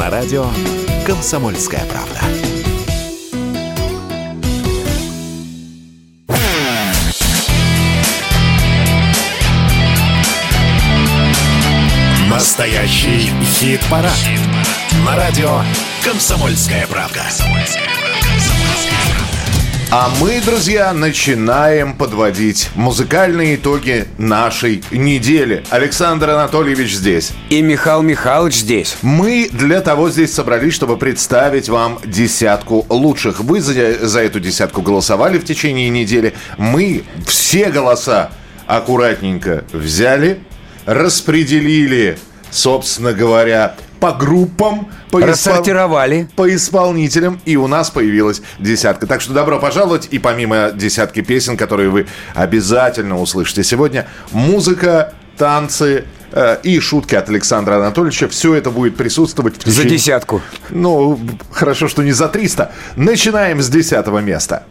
На радио «Комсомольская правда». Настоящий хит-парад. Хит На радио «Комсомольская правда». А мы, друзья, начинаем подводить музыкальные итоги нашей недели. Александр Анатольевич здесь. И Михаил Михайлович здесь. Мы для того здесь собрались, чтобы представить вам десятку лучших. Вы за, за эту десятку голосовали в течение недели. Мы все голоса аккуратненько взяли, распределили, собственно говоря, по группам, по, Рассортировали. испол... по исполнителям, и у нас появилась десятка. Так что добро пожаловать, и помимо десятки песен, которые вы обязательно услышите сегодня, музыка, танцы, э, и шутки от Александра Анатольевича. Все это будет присутствовать в течение... За десятку. Ну, хорошо, что не за 300. Начинаем с десятого места.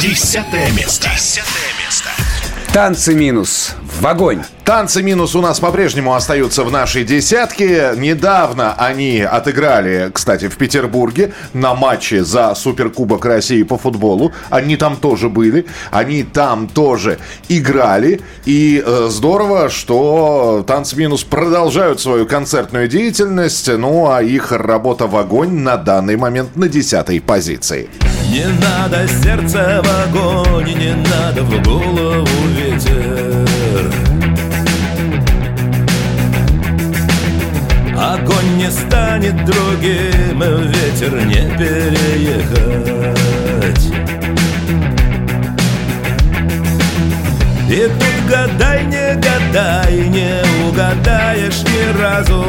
Десятое место. Десятое место. Танцы минус. В огонь. Танцы минус у нас по-прежнему остаются в нашей десятке. Недавно они отыграли, кстати, в Петербурге на матче за Суперкубок России по футболу. Они там тоже были. Они там тоже играли. И э, здорово, что танцы минус продолжают свою концертную деятельность. Ну, а их работа в огонь на данный момент на десятой позиции. Не надо сердце в огонь, не надо в голову ветер. Огонь не станет другим, ветер не переехать. И тут гадай, не гадай, не угадаешь ни разу.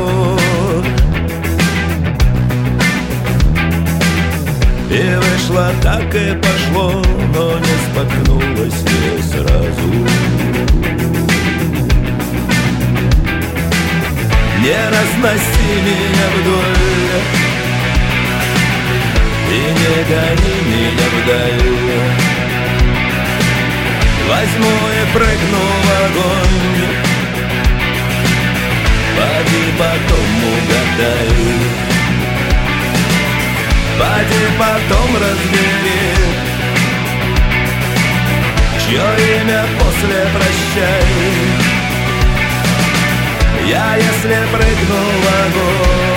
И вышло так и пошло, но не споткнулось не сразу Не разноси меня вдоль. И не гони меня вдаль. Возьму и прыгну в огонь. Поди потом угадай. Поди потом разбери Чье имя после прощай Я если прыгну в огонь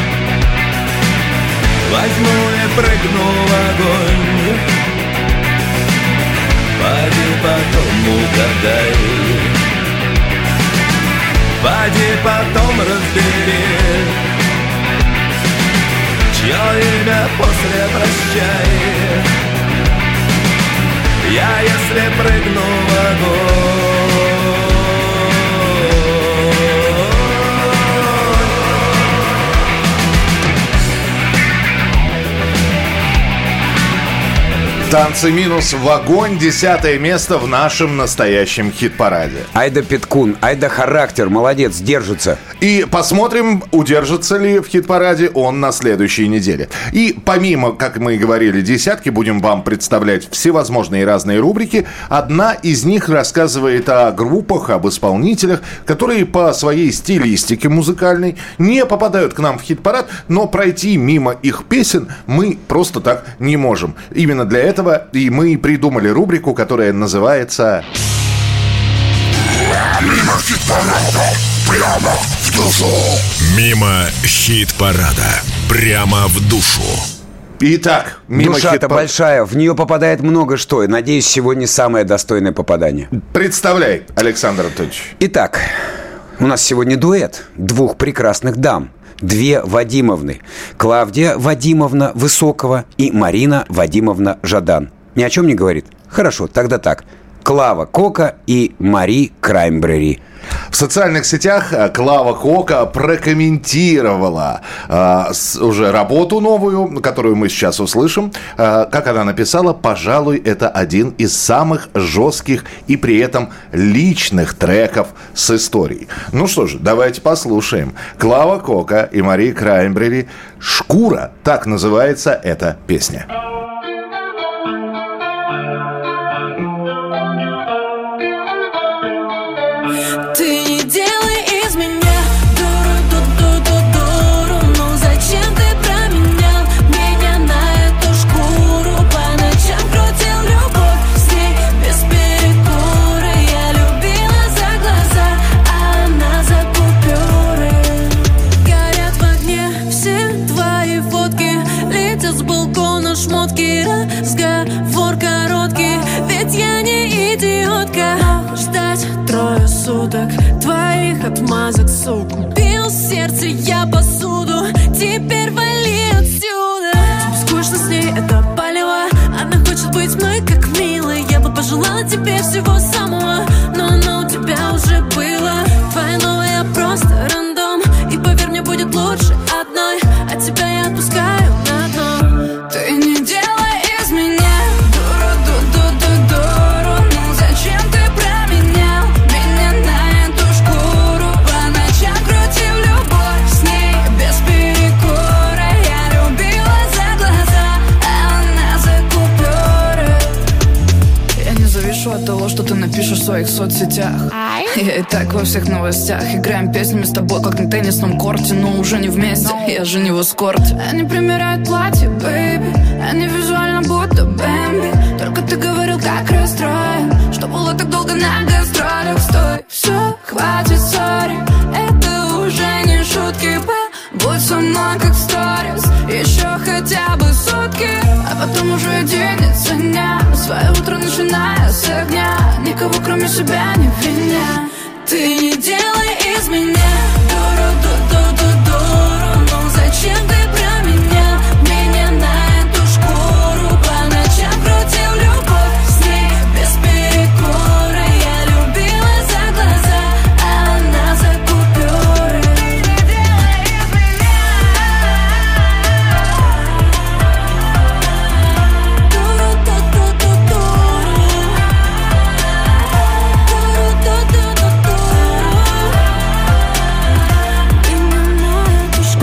Возьму и прыгну в огонь. Поди потом угадай. Поди потом разбери Чье имя после прощай. Я если прыгну в огонь Танцы минус в огонь. Десятое место в нашем настоящем хит-параде. Айда Петкун, Айда характер, молодец, держится. И посмотрим, удержится ли в хит-параде он на следующей неделе. И помимо, как мы и говорили, десятки, будем вам представлять всевозможные разные рубрики. Одна из них рассказывает о группах, об исполнителях, которые по своей стилистике музыкальной не попадают к нам в хит-парад, но пройти мимо их песен мы просто так не можем. Именно для этого и мы придумали рубрику, которая называется... Мимо хит-парада, прямо душу. Мимо хит-парада, прямо в душу. Итак, мимо Душа-то хит-па- большая, в нее попадает много что. И, надеюсь, сегодня самое достойное попадание. Представляй, Александр Анатольевич. Итак, у нас сегодня дуэт двух прекрасных дам. Две Вадимовны. Клавдия Вадимовна Высокова и Марина Вадимовна Жадан. Ни о чем не говорит? Хорошо, тогда так. Клава Кока и Мари Краймбрери. В социальных сетях э, Клава Кока прокомментировала э, уже работу новую, которую мы сейчас услышим. Э, как она написала, пожалуй, это один из самых жестких и при этом личных треков с историей. Ну что же, давайте послушаем. Клава Кока и Мария Краймбрери «Шкура», так называется эта песня. В своих соцсетях. Я и так во всех новостях. Играем песнями с тобой, как на теннисном корте Но уже не вместе, я же не в эскорте. Они примеряют платье, baby. Они визуально будто Бэмби. Только ты говорил, как расстроен Что было так долго на гастролях. Стой, все, хватит sorry Это уже не шутки, Будь со мной, как сторис. Еще хотя бы сутки А потом уже денется дня Свое утро начиная с огня. Никого кроме себя не виня Ты не делай из меня дуру, ду ду ду дуру. Ну зачем ты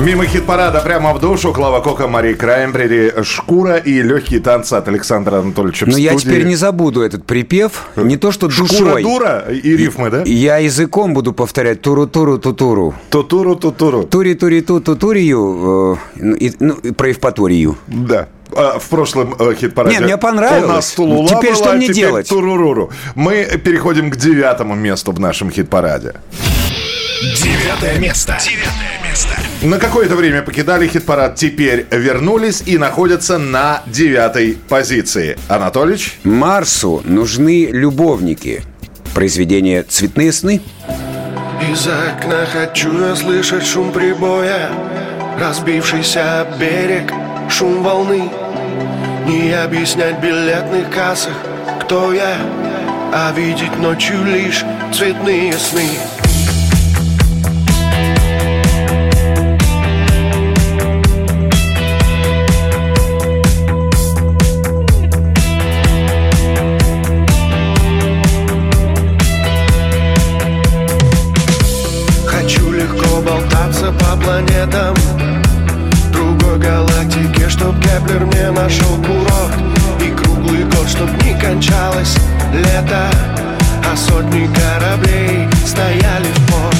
Мимо хит-парада прямо в душу Клава Кока, Мария Краймбрери «Шкура» и легкие танцы от Александра Анатольевича Но я студии. теперь не забуду этот припев. Не то что Шкура душой. дура и рифмы, да? Я языком буду повторять туру-туру-тутуру. Тутуру, тутуру. Тури-тури-ту-тутурию. э, Ну, и про Евпаторию. Да. А, в прошлом э, хит-параде Не, мне понравилось. у нас Тулула Теперь была, что мне теперь делать? Туруруру. Мы переходим к девятому месту в нашем хит-параде. Девятое место. Девятое место. На какое-то время покидали хит-парад, теперь вернулись и находятся на девятой позиции. Анатолич? Марсу нужны любовники. Произведение «Цветные сны». Из окна хочу я слышать шум прибоя Разбившийся берег, шум волны Не объяснять билетных кассах, кто я А видеть ночью лишь цветные сны планетам Другой галактике, чтоб Кеплер мне нашел курорт И круглый год, чтоб не кончалось лето А сотни кораблей стояли в порт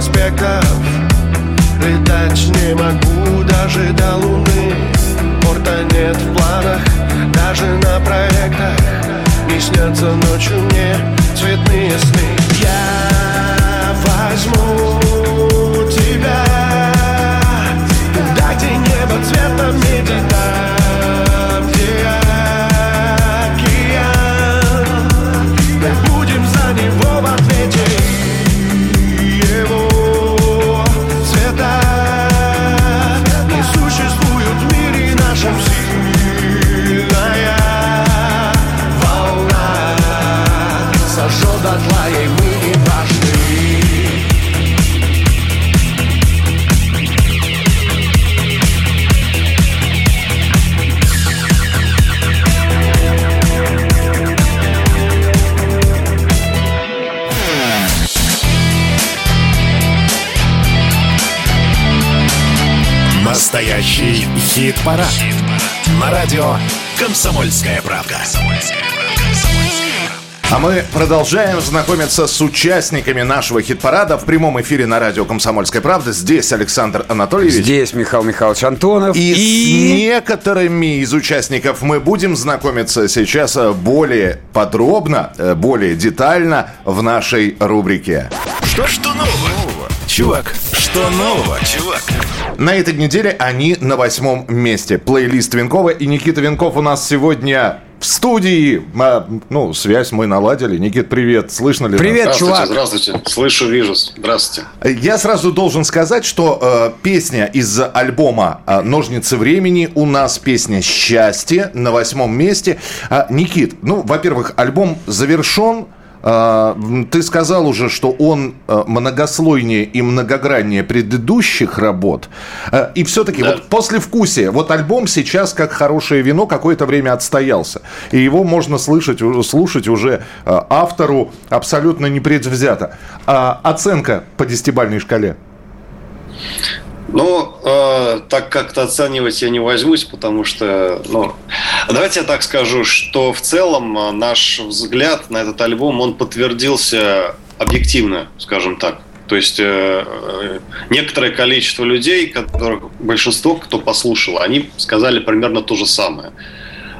проспектов. Летать не могу даже до луны. Порта нет в планах, даже на проектах. Не снятся ночью мне цветные сны. Я возьму тебя Туда, где небо цвета меди Хит-парад. На радио «Комсомольская правда». А мы продолжаем знакомиться с участниками нашего хит-парада в прямом эфире на радио «Комсомольская правда». Здесь Александр Анатольевич. Здесь Михаил Михайлович Антонов. И, с некоторыми из участников мы будем знакомиться сейчас э, более подробно, э, более детально в нашей рубрике. Что, что нового? Чувак, что нового, чувак? На этой неделе они на восьмом месте. Плейлист Винкова и Никита Винков у нас сегодня в студии. А, ну, связь мы наладили. Никит, привет. Слышно ли? нас? Привет, Здравствуйте, чувак. здравствуйте. Слышу, вижу. Здравствуйте. Я сразу должен сказать, что э, песня из альбома э, «Ножницы времени» у нас песня «Счастье» на восьмом месте. А, Никит, ну, во-первых, альбом завершен. А, Ты сказал уже, что он э, многослойнее и многограннее предыдущих работ. Э, И все-таки Да. вот после вкусия, вот альбом сейчас как хорошее вино какое-то время отстоялся. И его можно слышать, слушать уже э, автору абсолютно непредвзято. А оценка по десятибальной шкале? Ну, э, так как-то оценивать я не возьмусь, потому что, ну, давайте я так скажу, что в целом э, наш взгляд на этот альбом, он подтвердился объективно, скажем так. То есть э, э, некоторое количество людей, которых, большинство, кто послушал, они сказали примерно то же самое.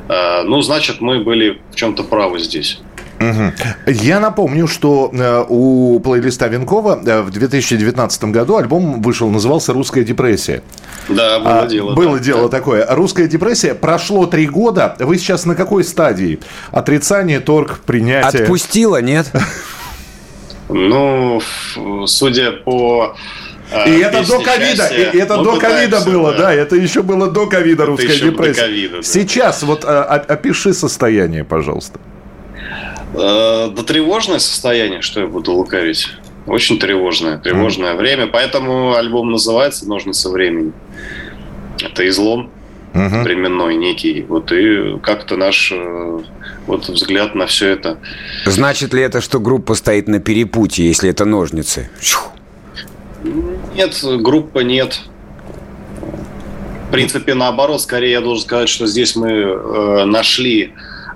Э, ну, значит, мы были в чем-то правы здесь. Мгм. Я напомню, что э, у плейлиста Винкова э, в 2019 году альбом вышел, назывался «Русская депрессия». Да, было А, дело. Было да, дело да. такое. «Русская депрессия». Прошло три года. Вы сейчас на какой стадии? Отрицание, торг, принятие? Отпустила, нет? Ну, судя по... э, И это до ковида, это до ковида было, да. это еще было до ковида русская еще до депрессия. ковида, да. Сейчас вот а, а- опиши состояние, пожалуйста. Э, Да тревожное состояние, что я буду лукавить. Очень тревожное, тревожное время. Поэтому альбом называется «Ножницы времени». Это излом Мгм. временной некий. Вот и как-то наш э, вот взгляд на все это. Значит ли это, что группа стоит на перепутье, если это ножницы? Нет, группа нет. В принципе, наоборот, скорее я должен сказать, что здесь мы э, нашли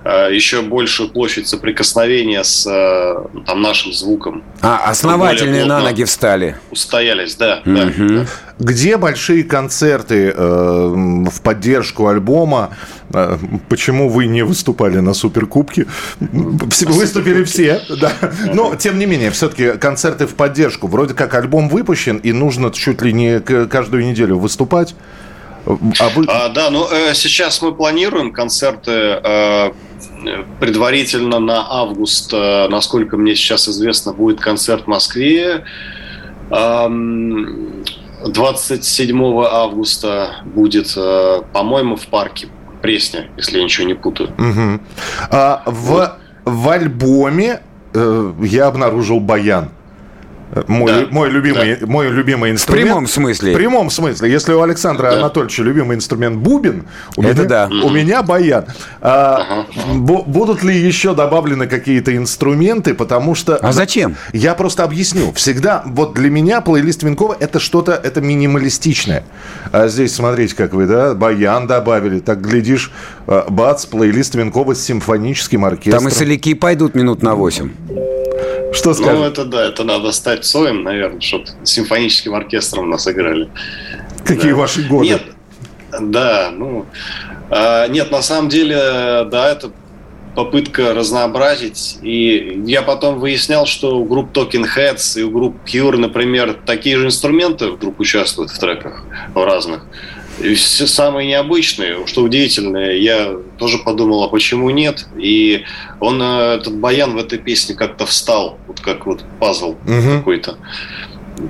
еще большую площадь соприкосновения с э, там, нашим звуком. А, основательные на ноги встали. Устоялись, да. да, Мгм. да. Где большие концерты э, в поддержку альбома? Э, почему вы не выступали на Суперкубке? Все- Выступили все, да. Но, тем не менее, все-таки концерты в поддержку. Вроде как альбом выпущен, и нужно чуть ли не каждую неделю выступать. А вы... А, да, ну э, сейчас мы планируем концерты э, предварительно на август, э, насколько мне сейчас известно, будет концерт в Москве. Ам, 27 августа будет, э, по-моему, в парке Пресня, если я ничего не путаю. Мгм. А в, в альбоме э, я обнаружил баян. Мой, Да. мой, любимый, мой любимый В инструмент. прямом смысле. В прямом смысле. Если у Александра Да. Анатольевича любимый инструмент бубен, у, Это меня, да. у меня баян. А, бу- будут ли еще добавлены какие-то инструменты? Потому что... А зачем? Я просто объясню. Всегда, вот для меня плейлист Винкова это что-то, это минималистичное. А здесь, смотрите, как вы, да, баян добавили. Так, глядишь, э, бац, плейлист Винкова с симфоническим оркестром. Там и соляки пойдут минут на 8. Что Ну, скажешь? это да, это надо стать Цоем, наверное, чтобы симфоническим оркестром нас играли. Какие да. ваши годы? Нет, да, ну, а, нет, на самом деле, да, это попытка разнообразить. И я потом выяснял, что у групп Talking Heads и у групп Cure, например, такие же инструменты вдруг участвуют в треках в разных. Все самые необычные, что удивительное, я тоже подумал, а почему нет? И он, э, этот баян в этой песне как-то встал, вот как вот пазл Мгм. какой-то.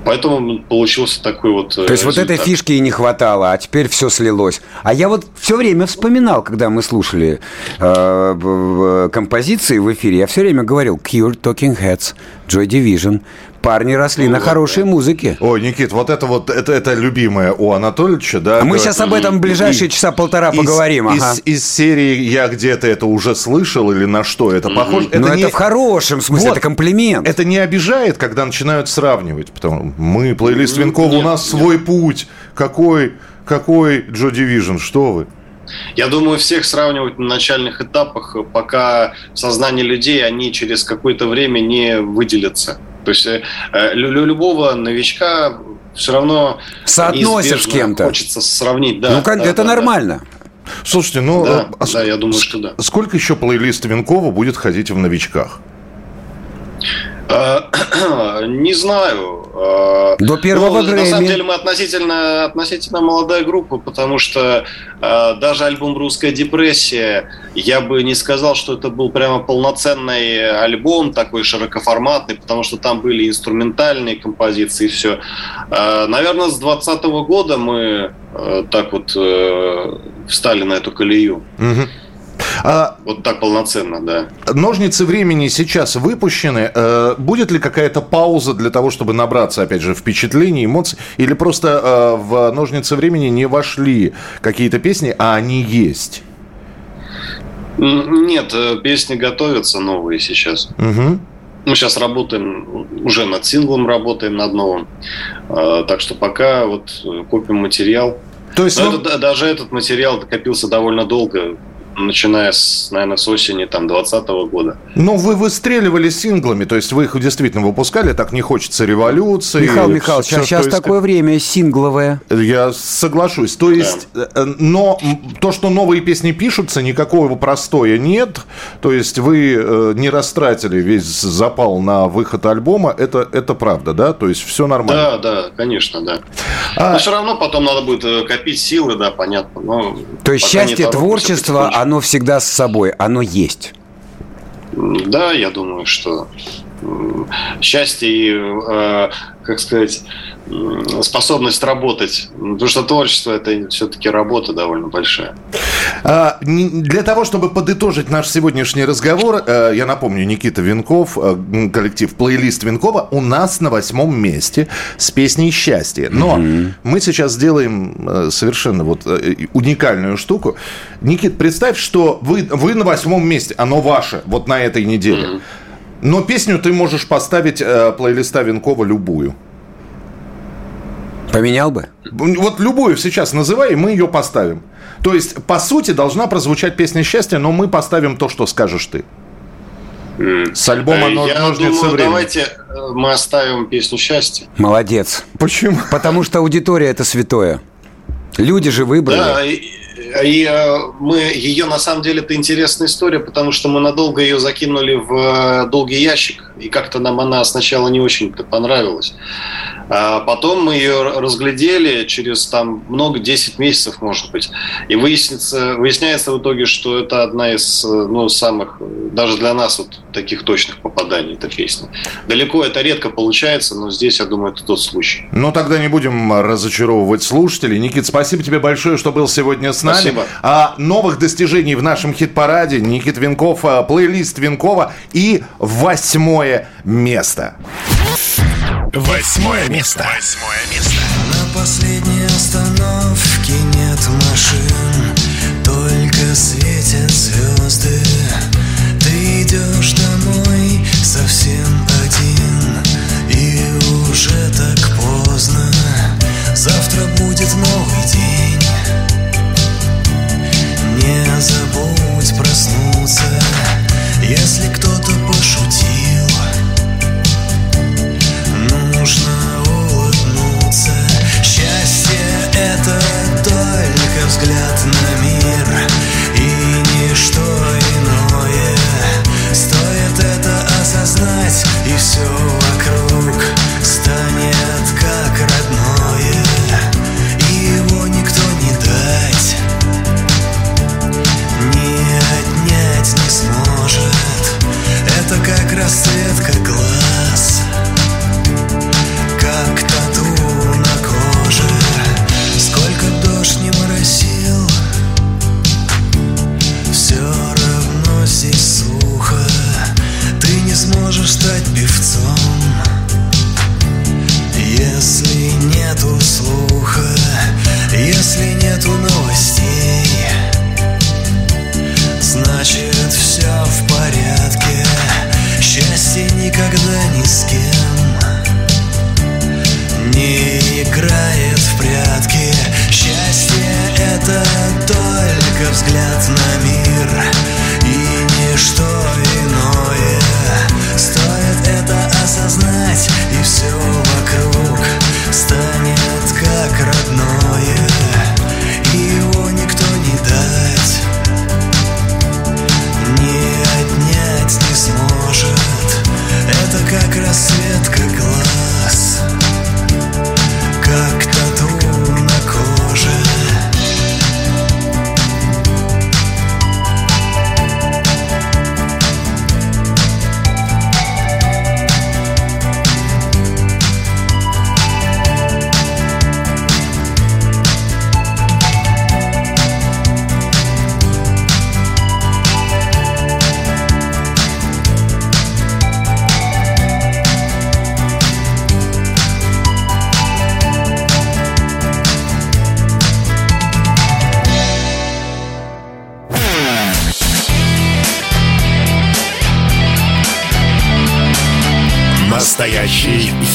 Поэтому получился такой вот э, То есть вот этой результат. фишки и не хватало, а теперь все слилось. А я вот все время вспоминал, когда мы слушали э, композиции в эфире, я все время говорил Cure, Talking Heads, Joy Division. Парни росли Ну на хорошей музыке. Ой, Никит, вот это вот, это, это любимое у Анатольевича, да? А мы сейчас об этом в ближайшие И- часа полтора из- поговорим. Из, ага. из серии «Я где-то это уже слышал» или «На что это похоже?» Но это, не- в хорошем смысле, Вот. это комплимент. Это не обижает, когда начинают сравнивать. Потому мы, плейлист Винкова, у нас нет. свой путь. Какой, какой Джо Division, что вы? Я думаю, всех сравнивать на начальных этапах, пока в сознании людей они через какое-то время не выделятся. То есть э, э, лю- лю- любого новичка все равно Соотносишь с кем-то. Хочется сравнить, да. ну, кон- да, это да, да. нормально. Слушайте, ну... Да, а да, я думаю, что да. Сколько еще плейлист Винкова будет ходить в новичках? Э, Не знаю. Э, До первого ну, На самом Грэмми. деле мы относительно, относительно молодая группа, потому что э, даже альбом «Русская депрессия», я бы не сказал, что это был прямо полноценный альбом, такой широкоформатный, потому что там были инструментальные композиции и все. наверное, с 2020 года мы э, так вот э, встали на эту колею. Мгм. А Вот так полноценно, да. ножницы времени сейчас выпущены. Э, будет ли какая-то пауза для того, чтобы набраться, опять же, впечатлений, эмоций? Или просто э, в ножницы времени не вошли какие-то песни, а они есть? Нет, э, песни готовятся новые сейчас. Мгм. Мы сейчас работаем, уже над синглом работаем, над новым. Так что пока вот копим материал. То есть, Но ну, это да- даже этот материал копился довольно долго, начиная с, наверное, с осени там 2020 года. ну, вы выстреливали синглами, то есть вы их действительно выпускали, так не хочется революции. Михаил Михайлович, Всё, а сейчас есть, такое время сингловое. Я соглашусь. То есть, э, но м, то, что новые песни пишутся, никакого простоя нет. То есть вы э, не растратили весь запал на выход альбома. Это, это правда, да? То есть все нормально. Да, да, конечно, да. А- Но все равно потом надо будет э, копить силы, да, понятно. Но То есть счастье творчества, потихонечку. Оно всегда с собой, оно есть. Да, я думаю, что счастье и, э, как сказать, способность работать. Потому что творчество это все-таки работа довольно большая. А, Для того, чтобы подытожить наш сегодняшний разговор, э, я напомню, Никита Винков, э, коллектив плейлист Винкова, у нас на восьмом месте с песней «Счастье». Но мы сейчас сделаем э, совершенно вот уникальную штуку. Никит, представь, что вы, вы на восьмом месте, оно ваше, вот на этой неделе. Но песню ты можешь поставить э, плейлиста Винкова любую. Поменял бы? Вот любую сейчас называй, и мы ее поставим. То есть, по сути, должна прозвучать песня счастья, но мы поставим то, что скажешь ты. С альбома Э, «Нож- Я «Ножницы думаю, времени». давайте э, мы оставим песню счастья. Молодец. Почему? Потому что аудитория это святое. Люди же выбрали. Да, и, и, э, мы ее на самом деле это интересная история, потому что мы надолго ее закинули в э, долгий ящик, и как-то нам она сначала не очень-то понравилась. А потом мы ее разглядели через там много, 10 месяцев, может быть. И выяснится, выясняется в итоге, что это одна из э, ну, самых, даже для нас, вот таких точных попаданий, эта песня. Далеко это редко получается, но здесь, я думаю, это тот случай. Ну, тогда не будем разочаровывать слушателей. Никит, спасибо тебе большое, что был сегодня с нами. Спасибо. А новых достижений в нашем хит-параде Никит Винков, а, плейлист Винкова и восьмое место. Восьмое место. Восьмое место. На последней остановке нет машин Только светят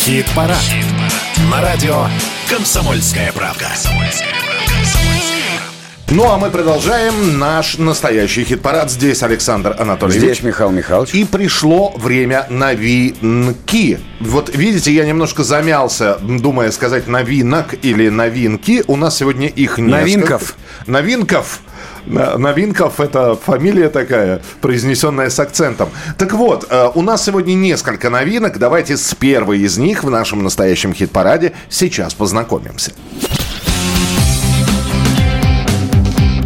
Хит-парад. На радио «Комсомольская правда». Ну а мы продолжаем наш настоящий хит-парад. Здесь Александр Анатольевич. Здесь Михаил Михайлович. И пришло время новинки. Вот видите, я немножко замялся, думая сказать новинок или новинки. У нас сегодня их несколько. Новинков. Новинков. Новинков – это фамилия такая, произнесенная с акцентом. Так вот, э, у нас сегодня несколько новинок. Давайте с первой из них в нашем настоящем хит-параде сейчас познакомимся.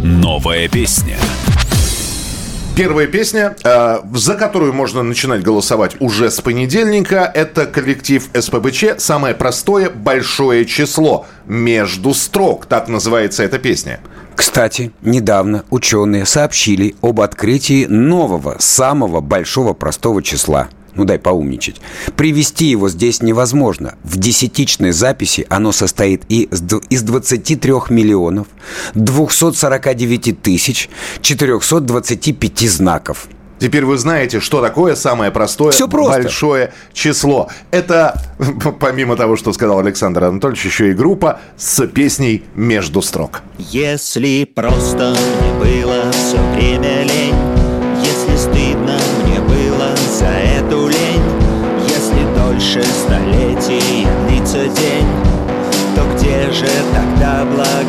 Новая песня. Первая песня, э, за которую можно начинать голосовать уже с понедельника, это коллектив СПБЧ «Самое простое большое число». «Между строк», так называется эта песня. Кстати, недавно ученые сообщили об открытии нового, самого большого простого числа. Ну дай поумничать. Привести его здесь невозможно. В десятичной записи оно состоит и из д- из 23 миллионов 249 тысяч 425 знаков. Теперь вы знаете, что такое самое простое Всё просто. большое число. Это, помимо того, что сказал Александр Анатольевич, еще и группа с песней «Между строк». Если просто мне было все время лень Если стыдно мне было за эту лень Если дольше столетий длится день То где же тогда благодать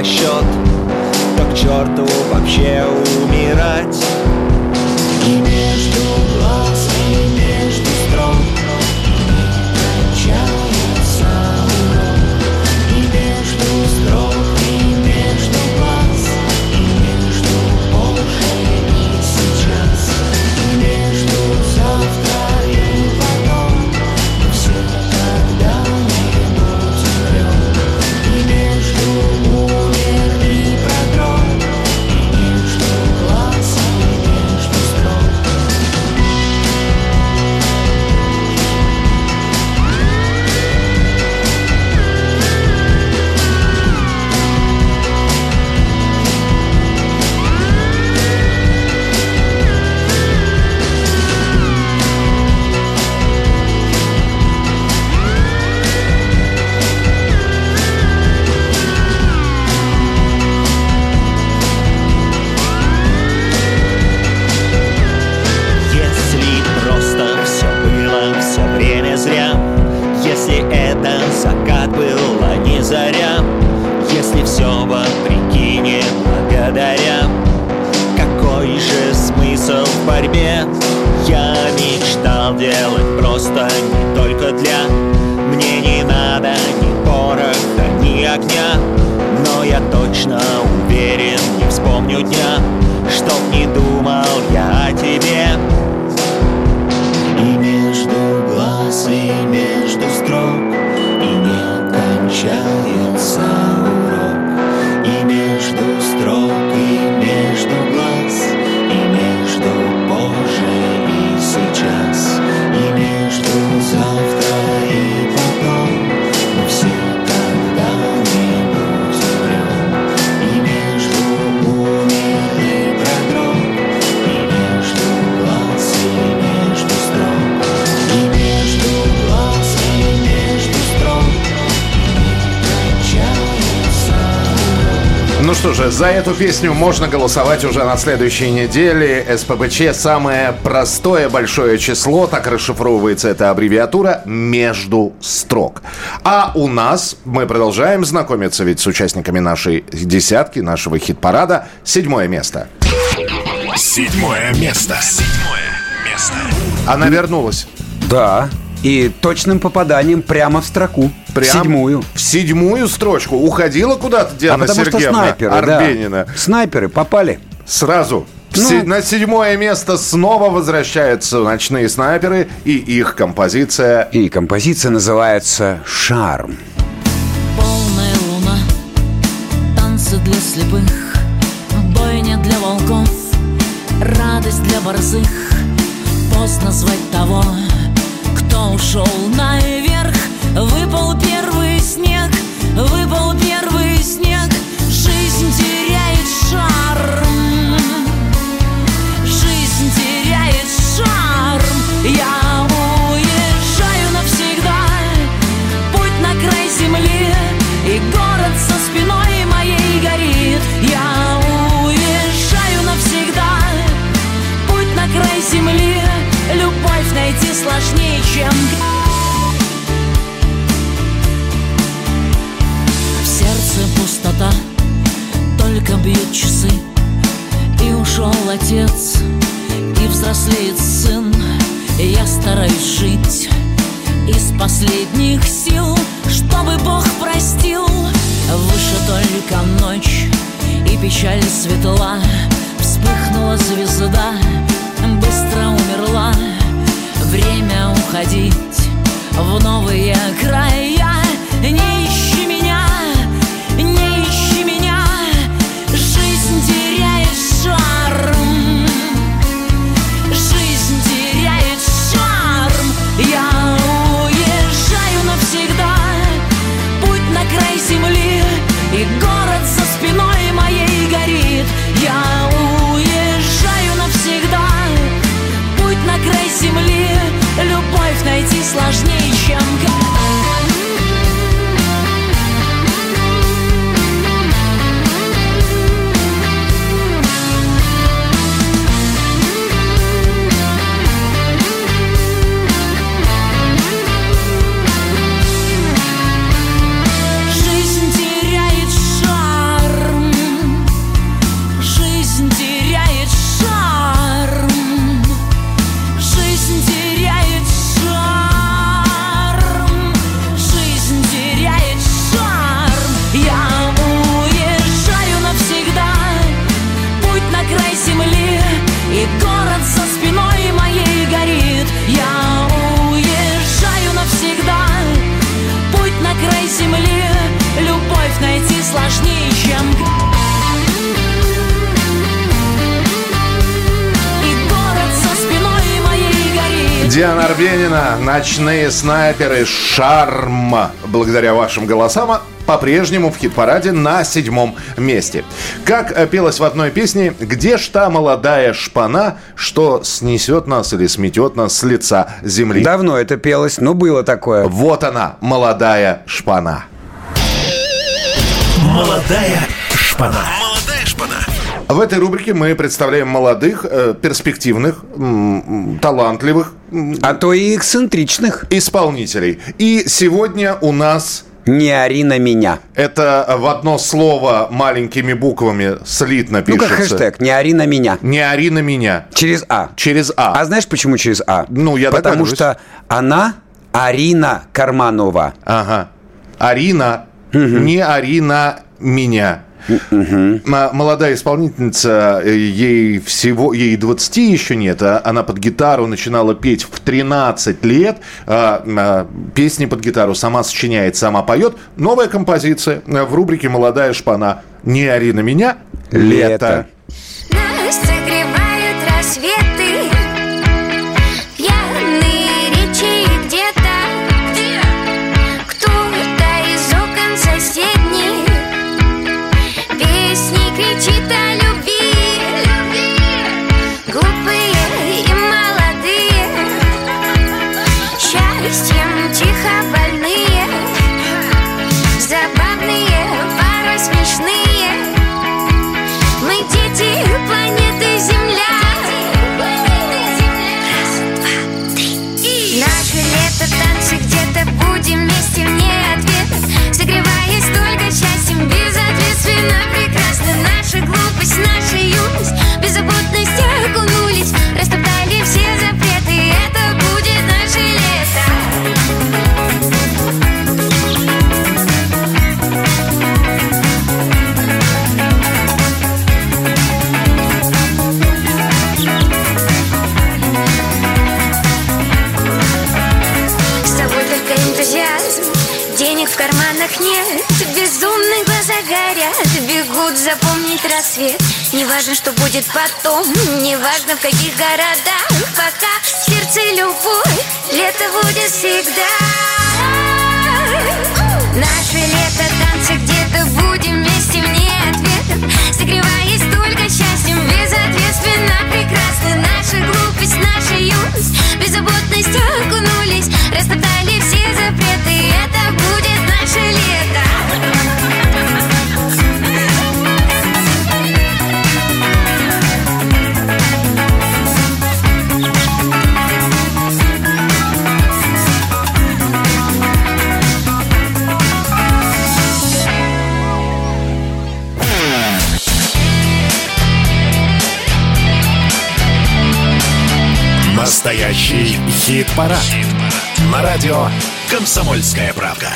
расчет то к черту вообще умирать песню можно голосовать уже на следующей неделе. СПБЧ самое простое большое число, так расшифровывается эта аббревиатура, между строк. А у нас, мы продолжаем знакомиться ведь с участниками нашей десятки, нашего хит-парада. Седьмое место. Седьмое место. Седьмое место. Она вернулась. Да, и точным попаданием прямо в строку. Прям В седьмую. В седьмую строчку. Уходила куда-то А Диана что Сергеевна снайперы, Арбенина. да. Снайперы попали. Сразу. Ну. На седьмое место снова возвращаются ночные снайперы и их композиция И композиция называется «Шарм». Ушел отец, и взрослеет сын. Я стараюсь жить из последних сил Чтобы Бог простил. Выше только ночь и печаль светла. Вспыхнула звезда, быстро умерла. Время уходить в новые края. Не Диана Арбенина, «Ночные снайперы», «Шарм». Благодаря вашим голосам а, по-прежнему в хит-параде на седьмом месте. Как э, пелось в одной песне, «Где ж та молодая шпана, что снесет нас или сметет нас с лица земли?» Давно это пелось, но было такое. Вот она, молодая шпана. Молодая шпана. Молодая шпана. В этой рубрике мы представляем молодых, э, перспективных, талантливых А то и эксцентричных. исполнителей. И сегодня у нас Не ори на меня. это в одно слово маленькими буквами слитно Ну, пишется. как хэштег. Не ори на меня. Не ори на меня. Через А. Через А. А знаешь, почему через А? Ну, я Потому что она Арина Карманова. Ага. Арина, не Арина меня. М- Молодая исполнительница, э, ей всего, ей 20 еще нет, а она под гитару начинала петь в 13 лет, а, а, песни под гитару сама сочиняет, сама поет. Новая композиция э, в рубрике «Молодая шпана». Не ори на меня, лето. Нас рассвет Не важно, что будет потом Не важно, в каких городах. Пока в сердце любовь Лето будет всегда. Наше лето, танцы где-то Будем вместе вне ответов Согреваясь только счастьем Безответственно прекрасны Наша глупость, наша юность Беззаботность окунулись. Растоптали все запреты Это будет наше лето Настоящий хит-парад. На радио «Комсомольская правда».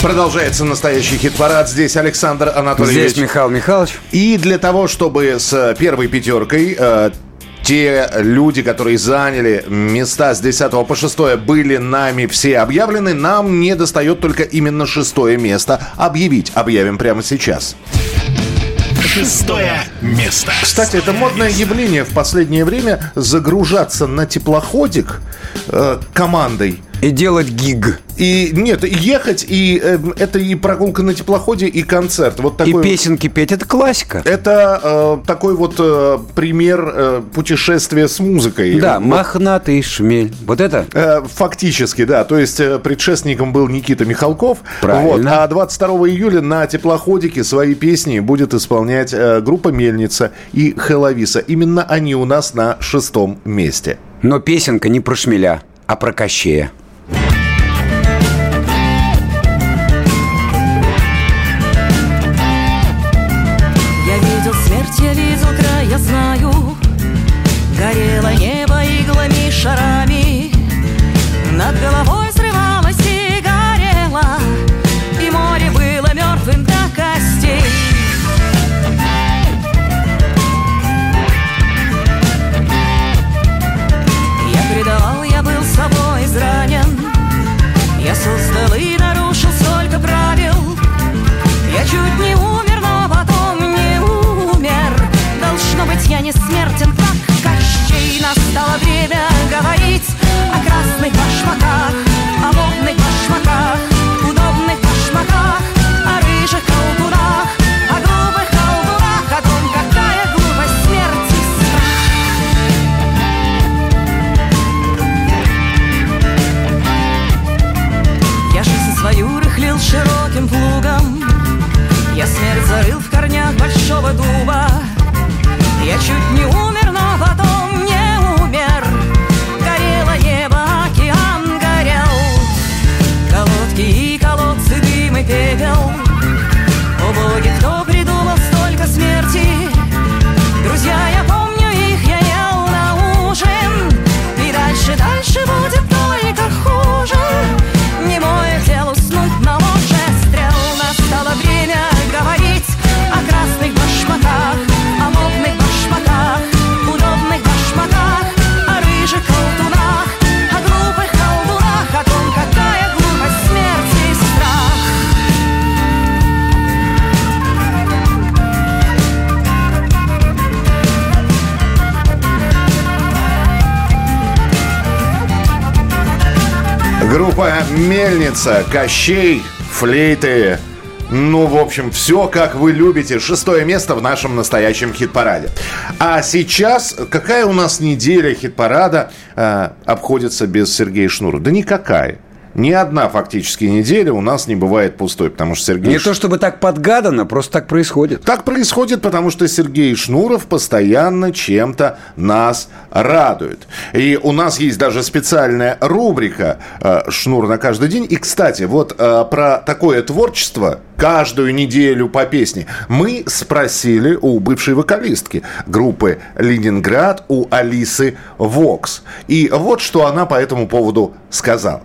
Продолжается настоящий хит-парад. Здесь Александр Анатольевич. Здесь Михаил Михайлович. И для того, чтобы с первой пятеркой э, те люди, которые заняли места с 10 по 6 были нами все объявлены, нам не достает только именно шестое место объявить. Объявим прямо сейчас. Шестое место. Кстати, это модное явление в последнее время загружаться на теплоходик э, командой. И делать гиг. И нет, ехать, и э, это и прогулка на теплоходе, и концерт. Вот И такой, песенки петь. Это классика. Это э, такой вот э, пример э, путешествия с музыкой. Да, Вот, мохнатый шмель. Вот это? э, Фактически, да. То есть э, предшественником был Никита Михалков. Правильно. Вот, а 22 июля на теплоходике свои песни будет исполнять э, группа Мельница и Хеловиса. Именно они у нас на шестом месте. Но песенка не про шмеля, а про Кощея. Настало время говорить о красных башмаках О модных башмаках, удобных башмаках О рыжих колдунах, о грубых колдунах О том, какая глупость смерти. Страх Я жизнь свою рыхлил широким плугом. Я смерть зарыл в корнях большого дуба. Я чуть не умер, Группа Мельница, Кощей, флейты. Ну, в общем, все как вы любите. Шестое место в нашем настоящем хит-параде. А сейчас, какая у нас неделя хит-парада э, обходится без Сергея Шнура? Да никакая. Ни одна фактически неделя у нас не бывает пустой, потому что Сергей Не то чтобы так подгадано, просто так происходит. так происходит, потому что Сергей Шнуров постоянно чем-то нас радует. И у нас есть даже специальная рубрика э, «Шнур на каждый день». И, кстати, вот э, про такое творчество каждую неделю по песне мы спросили у бывшей вокалистки группы «Ленинград», у Алисы Вокс. И вот что она по этому поводу сказала.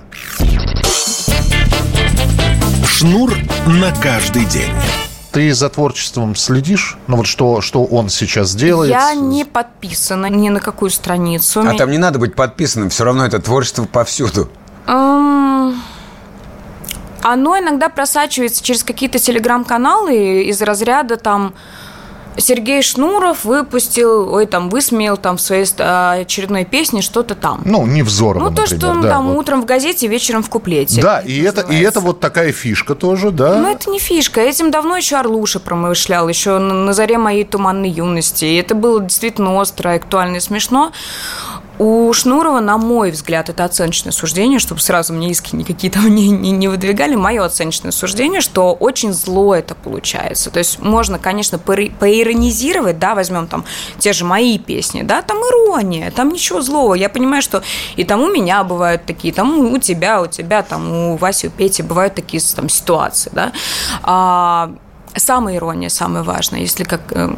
Шнур на каждый день. Ты за творчеством следишь? Ну вот что, что он сейчас делает? Я не подписана ни на какую страницу. А там не надо быть подписанным, все равно это творчество повсюду. М, Оно иногда просачивается через какие-то телеграм-каналы из разряда там Сергей Шнуров выпустил, ой, там, высмеял там в своей а, очередной песне что-то там. Ну, Невзорова, Ну, то, например. что он да, там вот. утром в газете, вечером в куплете. Да, и это, и это вот такая фишка тоже, да? Ну, это не фишка. Этим давно еще Орлуша промышлял, еще на заре моей туманной юности. И это было действительно остро, актуально и смешно. У Шнурова, на мой взгляд, это оценочное суждение, чтобы сразу мне иски никакие там не, не, не выдвигали. Мое оценочное суждение, что очень зло это получается. То есть можно, конечно, поиронизировать, да, возьмем там те же мои песни, да, там ирония, там ничего злого. Я понимаю, что и там у меня бывают такие, там у тебя, у тебя, там у Васи, у Пети бывают такие там ситуации, да. А, самая ирония, самое важное, если как э,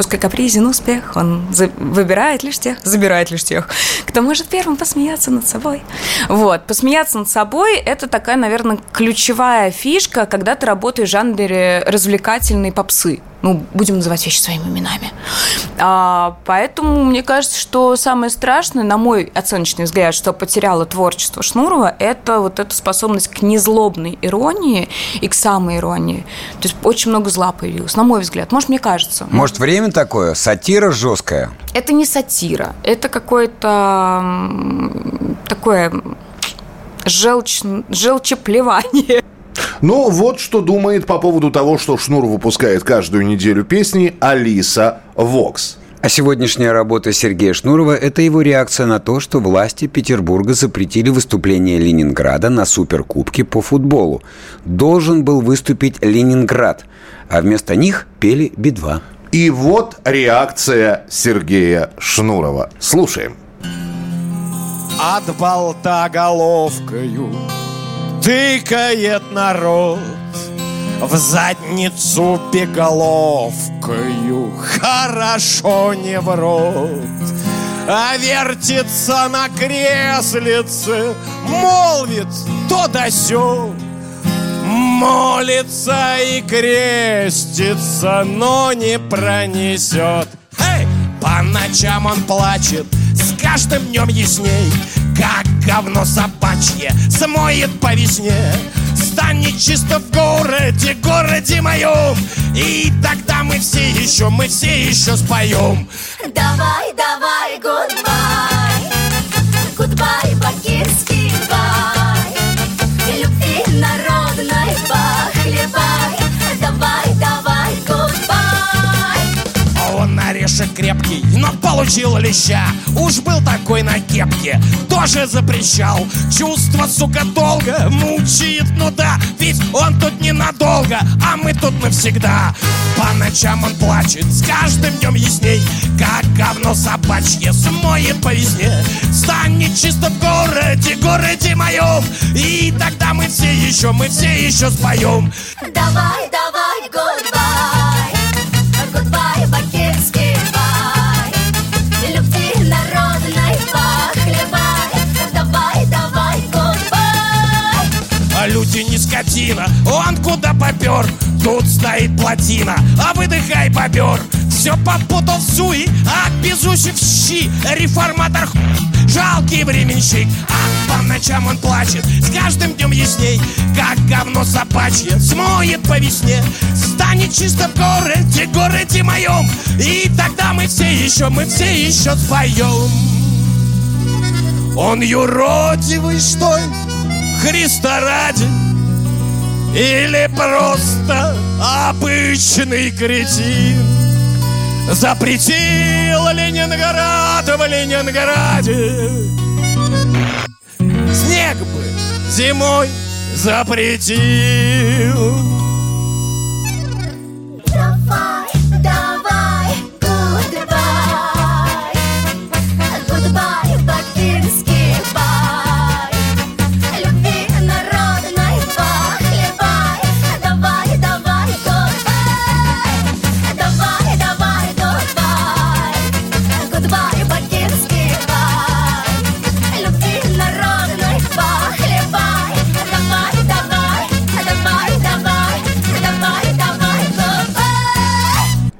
Пускай капризен успех, он выбирает лишь тех, забирает лишь тех, кто может первым посмеяться над собой. Вот, посмеяться над собой – это такая, наверное, ключевая фишка, когда ты работаешь в жанре развлекательной попсы. Ну, будем называть вещи своими именами. А, поэтому мне кажется, что самое страшное, на мой оценочный взгляд, что потеряло творчество Шнурова, это вот эта способность к незлобной иронии и к самой иронии. То есть очень много зла появилось, на мой взгляд. Может, мне кажется. Может, время такое? Сатира жесткая? Это не сатира, это какое-то такое желчь, желчеплевание. Ну, вот что думает по поводу того, что Шнур выпускает каждую неделю песни Алиса Вокс. А сегодняшняя работа Сергея Шнурова – это его реакция на то, что власти Петербурга запретили выступление Ленинграда на Суперкубке по футболу. Должен был выступить Ленинград, а вместо них пели Би-2. И вот реакция Сергея Шнурова. Слушаем. От болта головкою тыкает народ В задницу пиголовкою Хорошо не в рот А вертится на креслице Молвит то да сё. Молится и крестится, но не пронесет Эй! По ночам он плачет, с каждым днем ясней Как говно собачье смоет по весне. Станет чисто в городе, городе моем. И тогда мы все еще, мы все еще споем. Давай, давай, гудбай Орешек крепкий, но получил леща. Уж был такой на кепке, тоже запрещал. Чувство, сука, долго мучает, ну да Ведь он тут ненадолго, а мы тут навсегда. По ночам он плачет, с каждым днем ясней Как говно собачье смоет по весне. Станет чисто в городе, городе моем И тогда мы все еще, мы все еще споем Давай, давай, гудбай скотина, он куда попер Тут стоит плотина, а выдыхай бобер Все попутал в суи, а безусив щи. Реформатор х... жалкий временщик. А по ночам он плачет, с каждым днем ясней. Как говно собачье смоет по весне. Станет чисто в городе, городе моем И тогда мы все еще, мы все еще споем Он юродивый, что ли? Христа ради Или просто обычный кретин. Запретил Ленинград в Ленинграде. Снег бы зимой запретил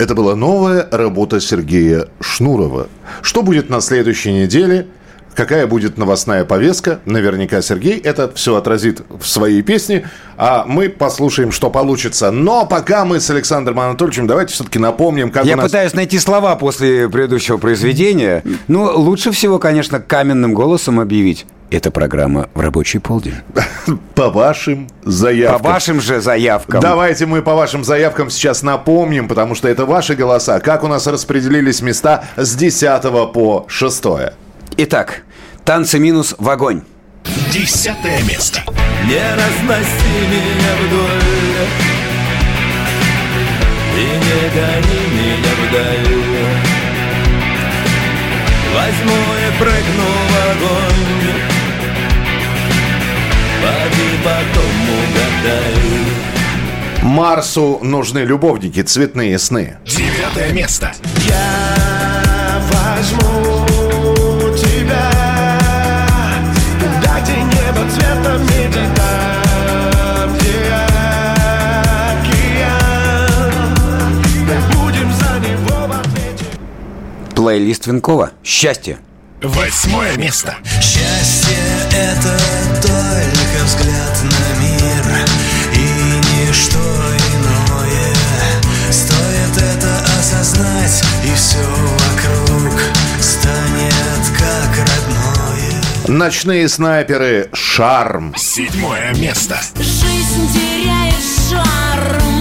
Это была новая работа Сергея Шнурова. Что будет на следующей неделе? Какая будет новостная повестка? Наверняка Сергей это все отразит в своей песне, а мы послушаем, что получится. Но пока мы с Александром Анатольевичем, давайте все-таки напомним, как Я у нас... пытаюсь найти слова после предыдущего произведения. Ну, лучше всего, конечно, каменным голосом объявить. Это программа в рабочий полдень. По вашим заявкам. По вашим же заявкам. Давайте мы по вашим заявкам сейчас напомним, потому что это ваши голоса. Как у нас распределились места с 10 по 6? Итак, танцы минус в огонь. Десятое место. Не разноси меня вдоль И не гони меня вдаль Возьму и прыгну в огонь потом угадай Марсу нужны любовники, цветные сны. Девятое место. Я возьму тебя Туда, где небо цвета меди Там, где океан Мы будем за него в ответе Плейлист Винкова. Счастье. Восьмое место. Счастье — это только взгляд на мир И ничто иное Стоит это осознать И все вокруг станет как родное Ночные снайперы «Шарм». Седьмое место. Жизнь теряет шарм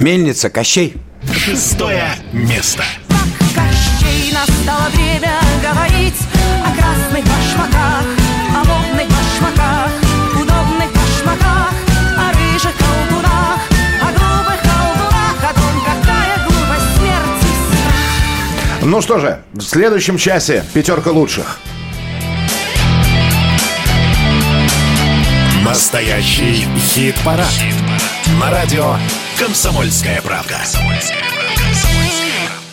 Мельница, Кощей. Шестое место. Кощей настало время говорить О красных башмаках О модных башмаках Удобных башмаках О рыжих колдунах О глупых колдунах О том, какая глупость смерти страх Ну что же, в следующем часе пятерка лучших. Настоящий хит-парад. На радио «Комсомольская правда».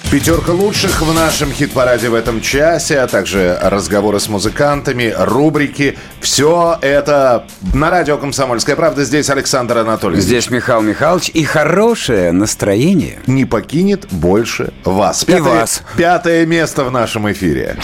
Пятерка лучших в нашем хит-параде в этом часе, а также разговоры с музыкантами, рубрики. Все это на радио «Комсомольская правда». Здесь Александр Анатольевич. Здесь Михаил Михайлович. И хорошее настроение. Не покинет больше вас. И вас. Пятое место в нашем эфире.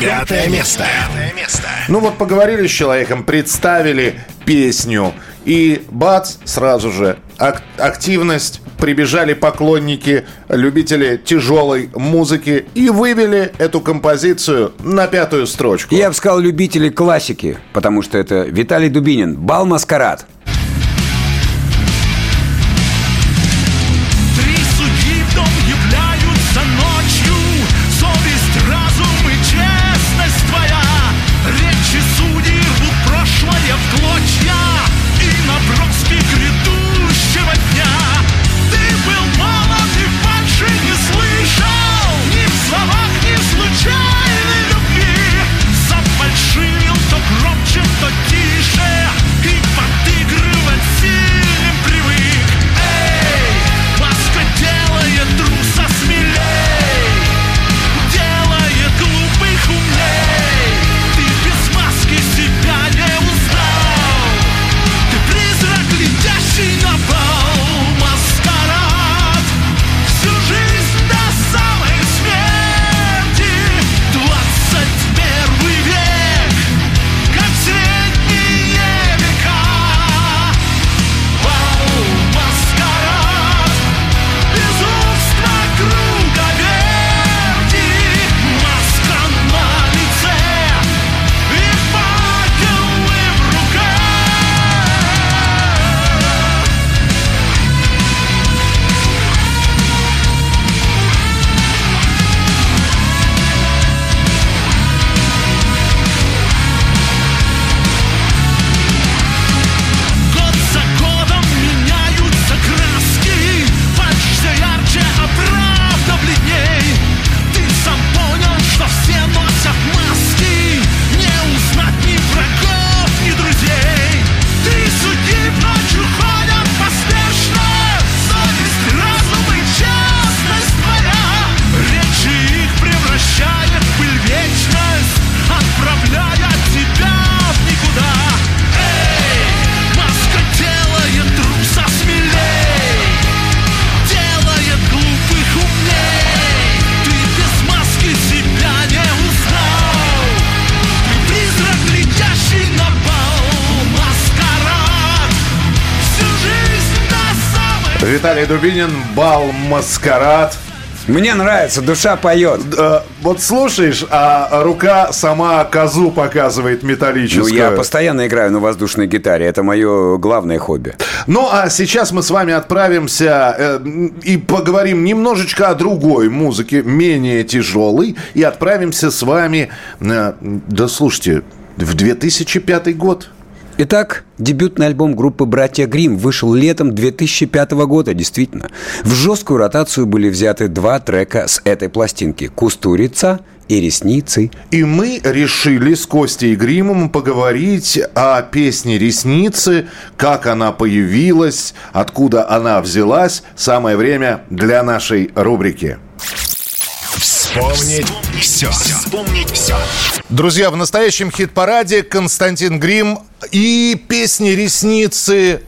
Пятое место. Пятое место. Ну вот поговорили с человеком, представили песню, и бац, сразу же ак- активность, прибежали поклонники, любители тяжелой музыки и вывели эту композицию на пятую строчку. Я бы сказал, любители классики, потому что это Виталий Дубинин. Бал-маскарад. Три Виталий Дубинин, бал «Маскарад». Мне нравится, душа поет. Э, вот слушаешь, а рука сама козу показывает металлическую. Ну, я постоянно играю на воздушной гитаре. Это мое главное хобби. Ну, а сейчас мы с вами отправимся э, и поговорим немножечко о другой музыке, менее тяжелой, и отправимся с вами, э, да слушайте, в 2005 год. Итак, дебютный альбом группы «Братья Грим вышел летом 2005 года, действительно. В жесткую ротацию были взяты два трека с этой пластинки «Кустурица» и «Ресницы». И мы решили с Костей Гримом поговорить о песне «Ресницы», как она появилась, откуда она взялась. Самое время для нашей рубрики. Вспомнить все. Вспомнить все. Друзья, в настоящем хит-параде Константин Грим и песни «Ресницы».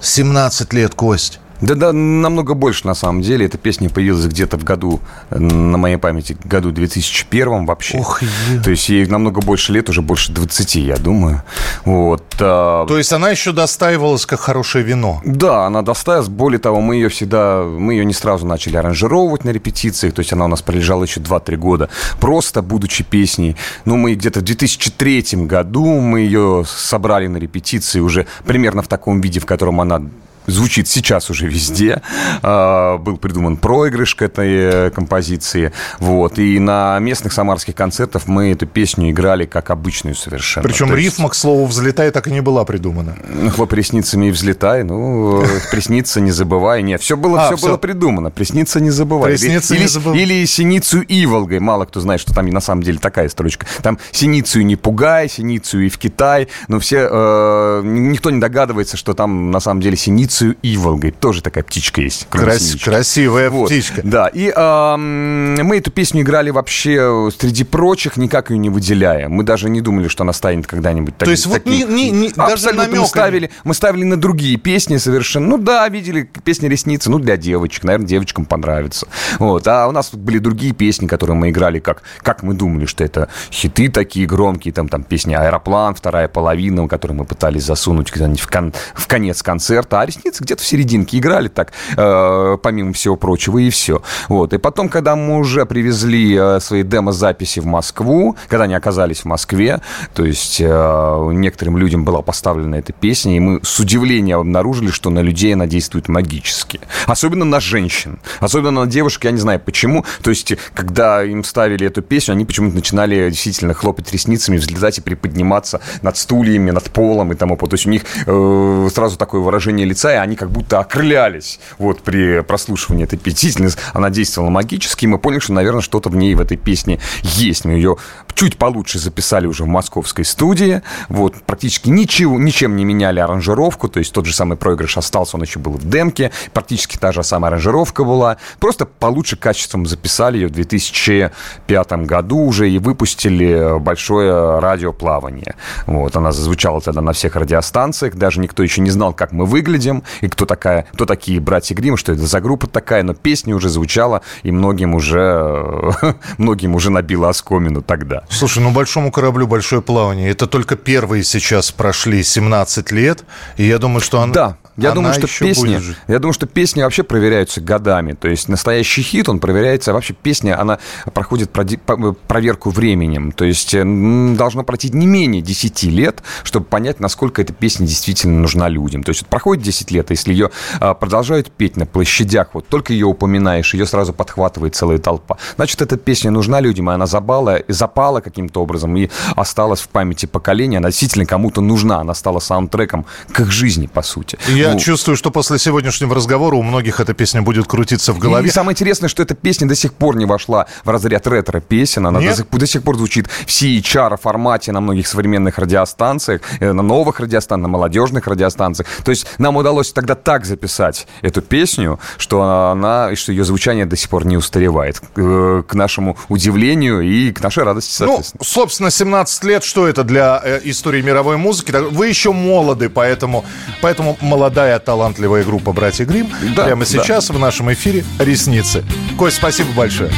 17 лет, Кость. Да, да, намного больше на самом деле. Эта песня появилась где-то в году, на моей памяти, году 2001 вообще. Ох, То есть ей намного больше лет, уже больше 20, я думаю. Вот. а, То есть она еще достаивалась как хорошее вино. Да, она досталась. Более того, мы ее всегда, мы ее не сразу начали аранжировать на репетициях, то есть она у нас пролежала еще 2-3 года, просто будучи песней. Ну, мы где-то в 2003 году мы ее собрали на репетиции уже примерно в таком виде, в котором она звучит сейчас уже везде. А, Был придуман проигрыш к этой э, композиции. Вот. И на местных самарских концертах мы эту песню играли как обычную совершенно. Причем То есть, рифма, к слову, «взлетай» так и не была придумана. ну, Хлоп ресницами и взлетай. Ну, присниться не забывай. Нет, все было, А, все всё. было придумано. Присниться не забывай. Присниться или, не забывай. Или синицу Иволгой. Мало кто знает, что там на самом деле такая строчка. Там синицу не пугай, синицу и в Китай. Но все, э, никто не догадывается, что там на самом деле синицу Иволгой. Тоже такая птичка есть. Крас- красивая Вот, птичка. Да, и ам, мы эту песню играли вообще среди прочих, никак ее не выделяя. Мы даже не думали, что она станет когда-нибудь То есть вот ни- ни- ни- даже Абсолютно намека мы ставили, мы ставили на другие песни совершенно. Ну да, видели песни «Ресницы», ну для девочек, наверное, девочкам понравится. Вот. А у нас тут были другие песни, которые мы играли, как, как мы думали, что это хиты такие громкие, там, там песня «Аэроплан», вторая половина, которую мы пытались засунуть в, кон- в конец концерта, а «Ресницы» где-то в серединке играли так, э, помимо всего прочего, и все. Вот. И потом, когда мы уже привезли э, свои демо-записи в Москву, когда они оказались в Москве, то есть э, некоторым людям была поставлена эта песня, и мы с удивлением обнаружили, что на людей она действует магически. Особенно на женщин. Особенно на девушек, я не знаю почему. То есть, когда им ставили эту песню, они почему-то начинали действительно хлопать ресницами, взлетать и приподниматься над стульями, над полом и тому подобное. То есть у них э, сразу такое выражение лица, и они как будто окрылялись вот при прослушивании этой песни. Она действовала магически, и мы поняли, что, наверное, что-то в ней, в этой песне есть. Мы ее чуть получше записали уже в московской студии. Вот, практически ничего, ничем не меняли аранжировку, то есть тот же самый проигрыш остался, он еще был в демке, практически та же самая аранжировка была. Просто получше качеством записали ее в 2005 году уже и выпустили большое радиоплавание. Вот, она зазвучала тогда на всех радиостанциях, даже никто еще не знал, как мы выглядим, и кто, такая, кто такие братья Грим, что это за группа такая, но песня уже звучала, и многим уже, многим уже набила оскомину тогда. Слушай, ну большому кораблю большое плавание. Это только первые сейчас прошли 17 лет. И я думаю, что она, Да, я она думаю, что песни, будет я думаю, что песни вообще проверяются годами. То есть настоящий хит, он проверяется, а вообще песня, она проходит проверку временем. То есть м, должно пройти не менее 10 лет, чтобы понять, насколько эта песня действительно нужна людям. То есть вот проходит 10 лет, если ее а, продолжают петь на площадях, вот только ее упоминаешь, ее сразу подхватывает целая толпа. Значит, эта песня нужна людям, и она забала, запала каким-то образом и осталась в памяти поколения. Она действительно кому-то нужна, она стала саундтреком к их жизни, по сути. Я Ну, чувствую, что после сегодняшнего разговора у многих эта песня будет крутиться в голове. И самое интересное, что эта песня до сих пор не вошла в разряд ретро-песен. Она Нет? до сих, до сих пор звучит в CHR-формате на многих современных радиостанциях, э, на новых радиостанциях, на молодежных радиостанциях. То есть нам удалось тогда так записать эту песню, что она, и что ее звучание до сих пор не устаревает. Э, К нашему удивлению и к нашей радости, Ну, соответственно. собственно, 17 лет, что это для э, истории мировой музыки? Вы еще молоды, поэтому, поэтому молодая талантливая группа «Братья Грим Да, прямо да. сейчас в нашем эфире «Ресницы». Кость, спасибо большое.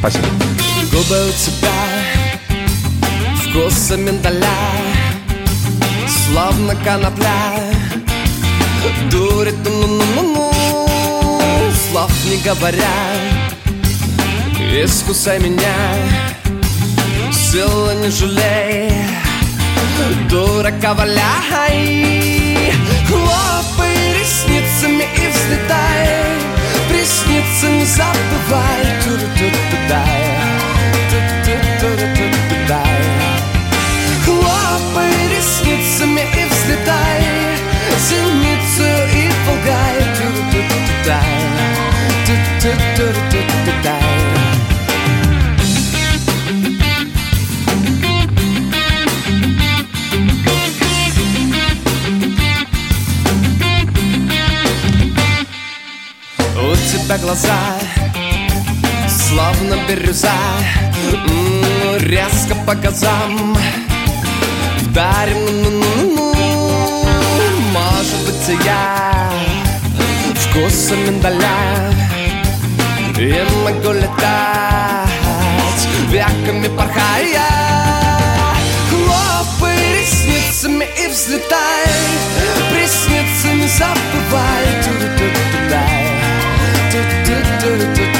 Спасибо. Губы у тебя Вкуса миндаля Словно конопля говоря Искусай меня Силы не жалей Дурака валяй Хлопай ресницами и взлетай Приснится не забывай Ту-ру-ту-ту-дай У тебя глаза Словно бирюза Резко по газам Вдарим. Может быть я Вкусом миндаля И могу летать Веками порхая Хлопай ресницами и взлетай Приснится не забывай Ту-ду-ду-ду-дай. Ту-ду-ду-ду-ду-дай.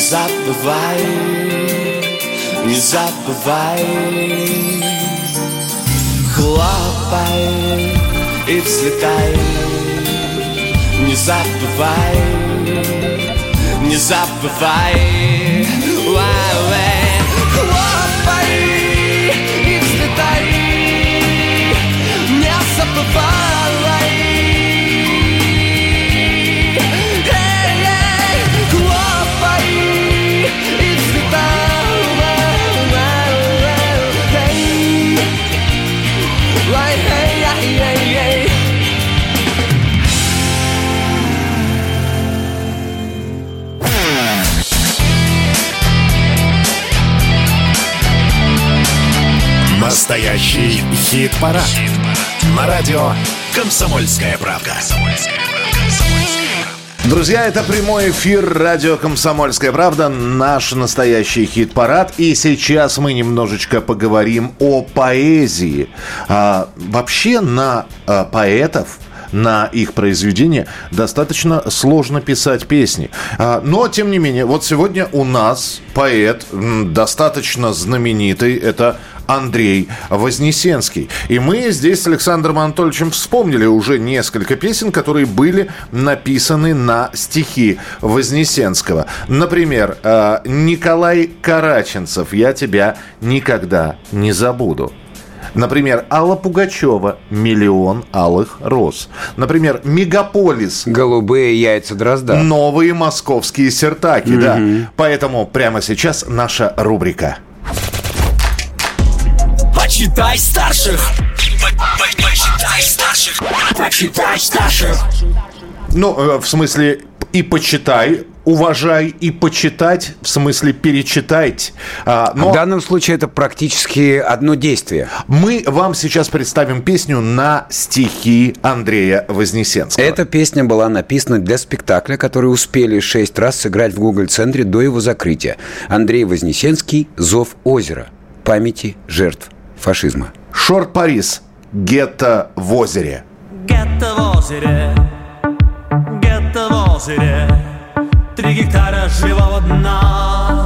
Забывай, не забывай Хлопай и взлетай Не забывай, не забывай Уай-уай. Хлопай Настоящий хит-парад. На радио «Комсомольская правда». Друзья, это прямой эфир радио «Комсомольская правда», наш настоящий хит-парад. И сейчас мы немножечко поговорим о поэзии. А, вообще на а, поэтов на их произведения достаточно сложно писать песни. А, Но, тем не менее, вот сегодня у нас поэт достаточно знаменитый. Это Андрей Вознесенский. И мы здесь с Александром Анатольевичем вспомнили уже несколько песен, которые были написаны на стихи Вознесенского. Например, э, Николай Караченцев «Я тебя никогда не забуду». Например, Алла Пугачева «Миллион алых роз». Например, «Мегаполис». «Голубые яйца дрозда». «Новые московские сертаки», да. Поэтому прямо сейчас наша рубрика. Почитай старших. Почитай старших. Почитай старших. Ну, э, в смысле, и почитай, уважай, и почитать, в смысле, перечитать. А, но В данном случае это практически одно действие. мы вам сейчас представим песню на стихи Андрея Вознесенского. Эта песня была написана для спектакля, который успели шесть раз сыграть в Google-центре до его закрытия. Андрей Вознесенский «Зов озера. Памяти жертв фашизма». Шорт Парис. Гетто в озере. Гетто в озере, гетто в озере, три гектара живого дна.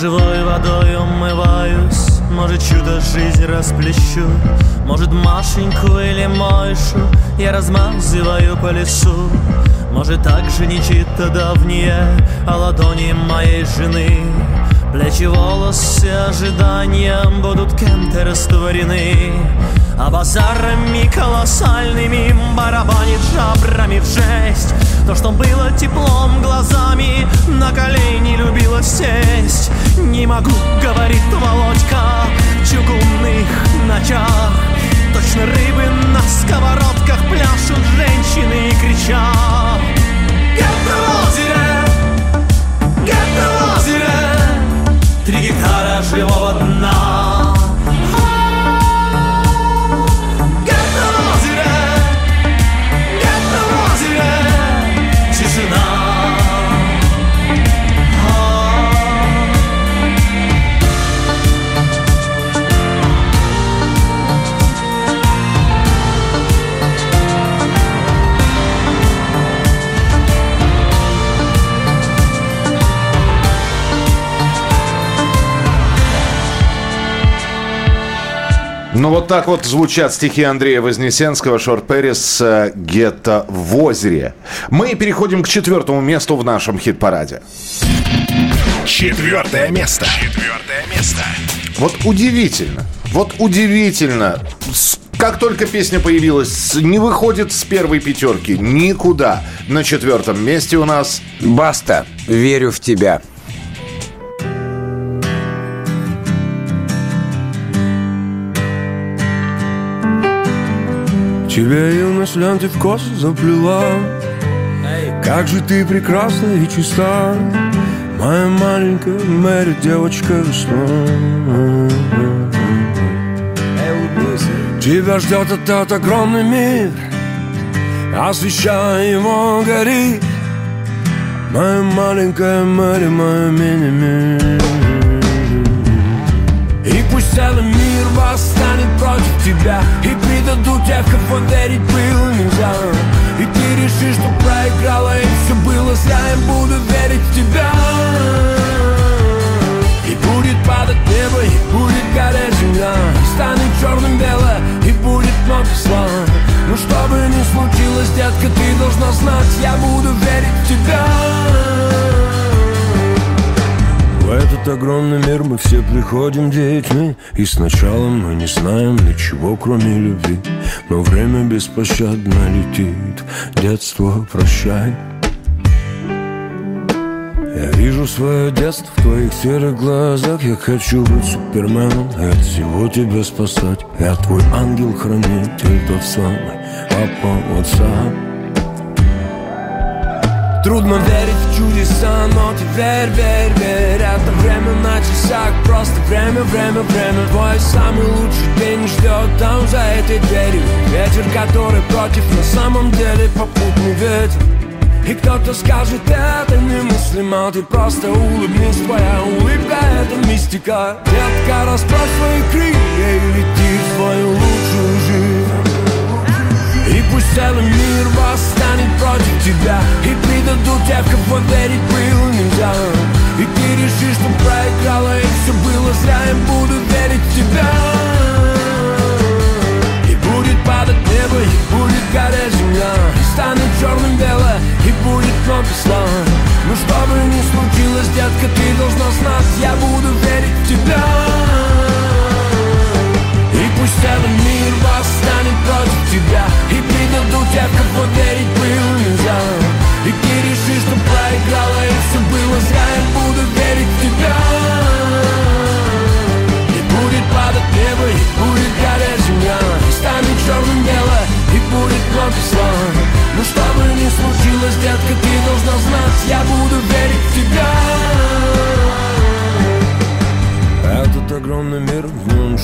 Живой водой умываюсь Может чудо жизнь расплещу. Может Машеньку или Мойшу Я размазываю по лесу. Может также нечито давнее О ладони моей жены. Плечи, волосы ожиданием Будут кем-то растворены. А базарами колоссальными Барабанит жабрами в жесть То, что было теплом глазами. На колени любила сесть. Не могу, говорит Володька чугунных ночах. Точно рыбы на сковородках Пляшут женщины и кричат Где-то в озере Где-то в озере. Три гектара живого дна Ну вот так вот звучат стихи Андрея Вознесенского, Шорт Перрис, э, «Гетто в озере». Мы переходим к четвертому месту в нашем хит-параде. Четвертое место. Четвертое место. Вот удивительно, вот удивительно, как только песня появилась, не выходит с первой пятерки никуда. На четвертом месте у нас... Баста, верю в тебя. Тебя юность ленты в косы заплела. Как же ты прекрасна и чиста Моя маленькая Мэри, девочка весна. Тебя ждет этот огромный мир Освещая его горит Моя маленькая Мэри, моя мини-мир. И пусть целый восстанет против тебя. И предадут тех, кого верить было нельзя И ты решишь, что проиграла и все было зря. Я буду верить в тебя. И будет падать небо, и будет гореть земля. И станет черным бело, и будет много зла. Но что бы ни случилось, детка, ты должна знать Я буду верить в тебя в этот огромный мир мы все приходим детьми. И сначала мы не знаем ничего, кроме любви. Но время беспощадно летит Детство, прощай. Я вижу свое детство в твоих серых глазах. Я хочу быть суперменом и от всего тебя спасать. Я твой ангел-хранитель, тот самый Папа, WhatsApp Трудно верить в чудеса, но ты верь, верь, Это время на часах, просто время, время, время. Твой самый лучший день ждет там за этой дверью. Ветер, который против, на самом деле попутный ветер. И кто-то скажет, это немыслимо Ты просто улыбнись, твоя улыбка это мистика. Детка, расправь свои крылья и лети в свою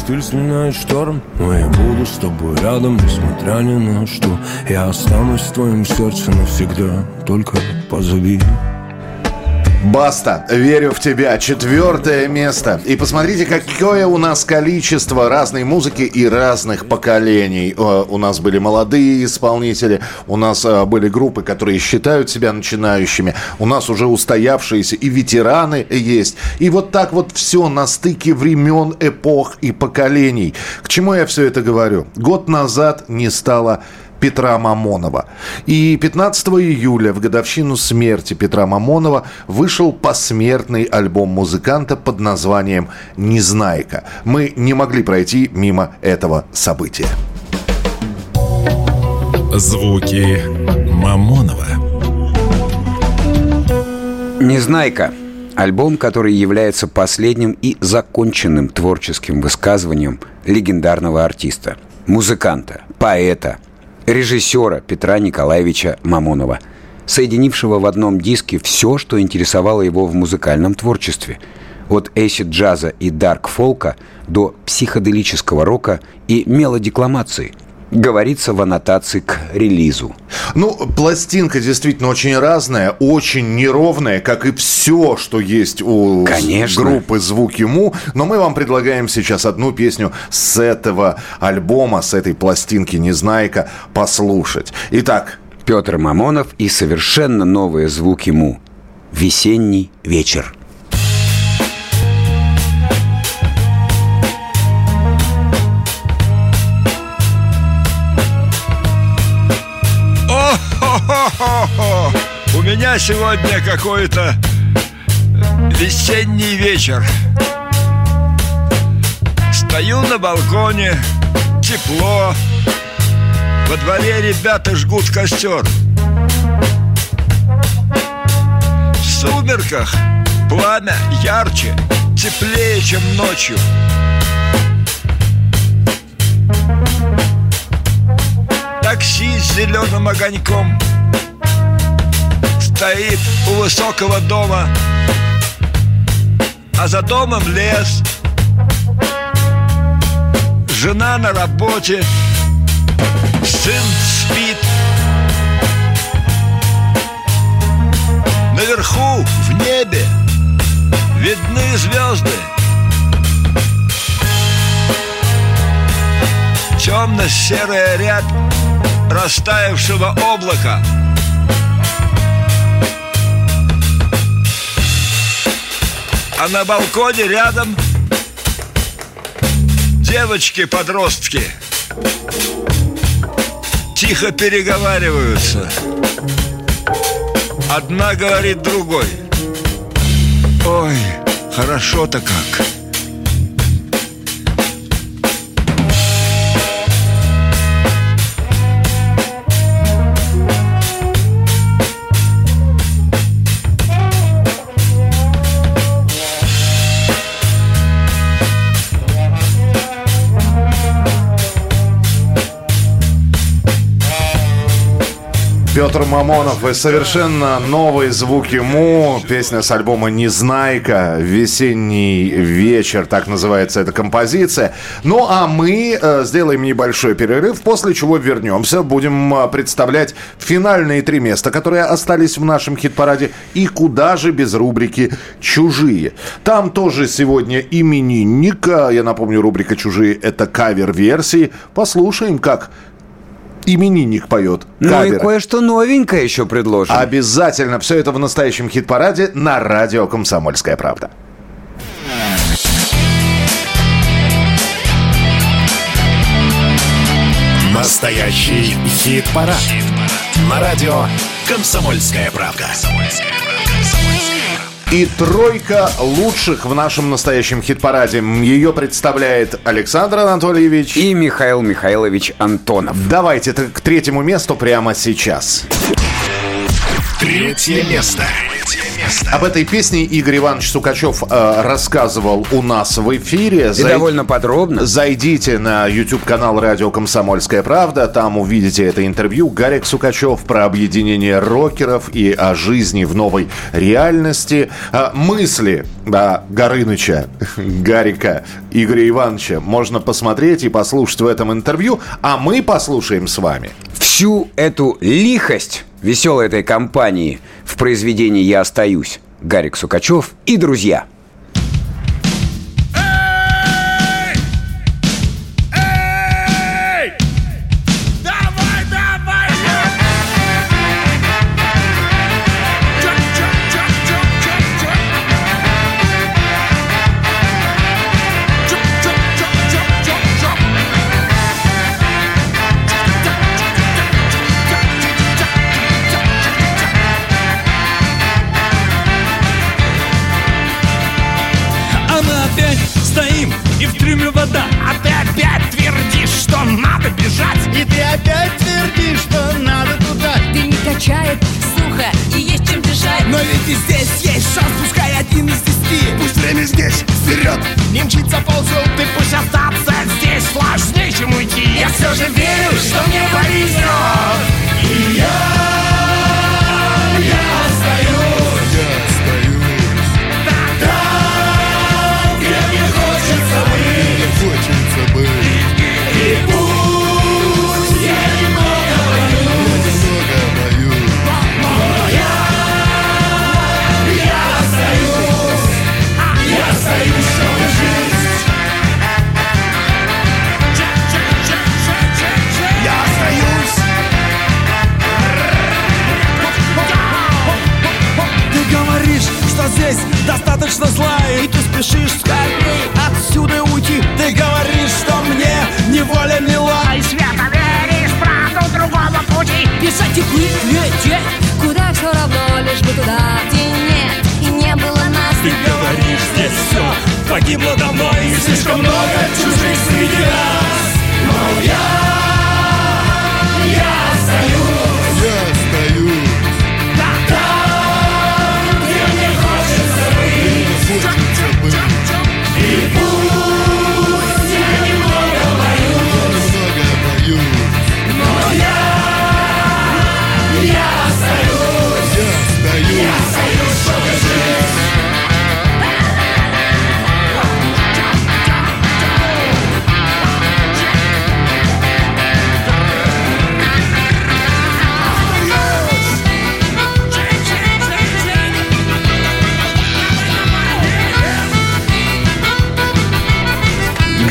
штиль сменяет шторм. Но я буду с тобой рядом, несмотря ни на что. Я останусь в твоем сердце навсегда, только позови Баста, верю в тебя. Четвертое место. И посмотрите, какое у нас количество разной музыки и разных поколений. Э, У нас были молодые исполнители, у нас э, были группы, которые считают себя начинающими, у нас уже устоявшиеся и ветераны есть. И вот так вот все на стыке времен, эпох и поколений. К чему я все это говорю? Год назад не стало Петра Мамонова. И 15 июля, в годовщину смерти Петра Мамонова, вышел посмертный альбом музыканта под названием «Незнайка». Мы не могли пройти мимо этого события. Звуки Мамонова. «Незнайка» – альбом, который является последним и законченным творческим высказыванием легендарного артиста, музыканта, поэта, режиссера Петра Николаевича Мамонова, соединившего в одном диске все, что интересовало его в музыкальном творчестве – от эйсид-джаза и дарк-фолка до психоделического рока и мелодикламации – говорится в аннотации к релизу. Ну, пластинка действительно очень разная, очень неровная, как и все, что есть у Конечно. группы «Звуки Му». Но мы вам предлагаем сейчас одну песню с этого альбома, с этой пластинки «Незнайка» послушать. Итак, Петр Мамонов и совершенно новые звуки Му. Весенний вечер. Меня сегодня какой-то весенний вечер. Стою на балконе, тепло. Во дворе ребята жгут костер. В сумерках пламя ярче, теплее, чем ночью. Такси с зеленым огоньком Стоит у высокого дома А за домом лес. Жена на работе Сын спит. Наверху, в небе Видны звезды. Темно-серая рябь растаявшего облака А на балконе рядом девочки-подростки. Тихо переговариваются. Одна говорит другой. Ой, хорошо-то как Петр Мамонов и совершенно новые звуки Му. Песня с альбома «Незнайка». «Весенний вечер», так называется эта композиция. Ну, а мы э, сделаем небольшой перерыв, после чего вернемся. Будем э, представлять финальные три места, которые остались в нашем хит-параде. И куда же без рубрики «Чужие». Там тоже сегодня именинника. Я напомню, рубрика «Чужие» — это кавер-версии. Послушаем, как именинник поет. Ну и кое-что новенькое еще предложим. Обязательно. Все это в настоящем хит-параде на радио «Комсомольская правда». Настоящий хит-парад. На радио «Комсомольская правда». И тройка лучших в нашем настоящем хит-параде. Ее представляет Александр Анатольевич. И Михаил Михайлович Антонов. Давайте к третьему месту прямо сейчас. Третье место. Об этой песне Игорь Иванович Сукачев э, рассказывал у нас в эфире. И довольно подробно. Зайдите на YouTube-канал «Радио Комсомольская правда». Там увидите это интервью. Гарик Сукачев про объединение рокеров и о жизни в новой реальности. А, мысли да, Горыныча, Гарика, Игоря Ивановича можно посмотреть и послушать в этом интервью. А мы послушаем с вами. Всю эту лихость веселой этой компании в произведении «Я остаюсь» Гарик Сукачев и друзья.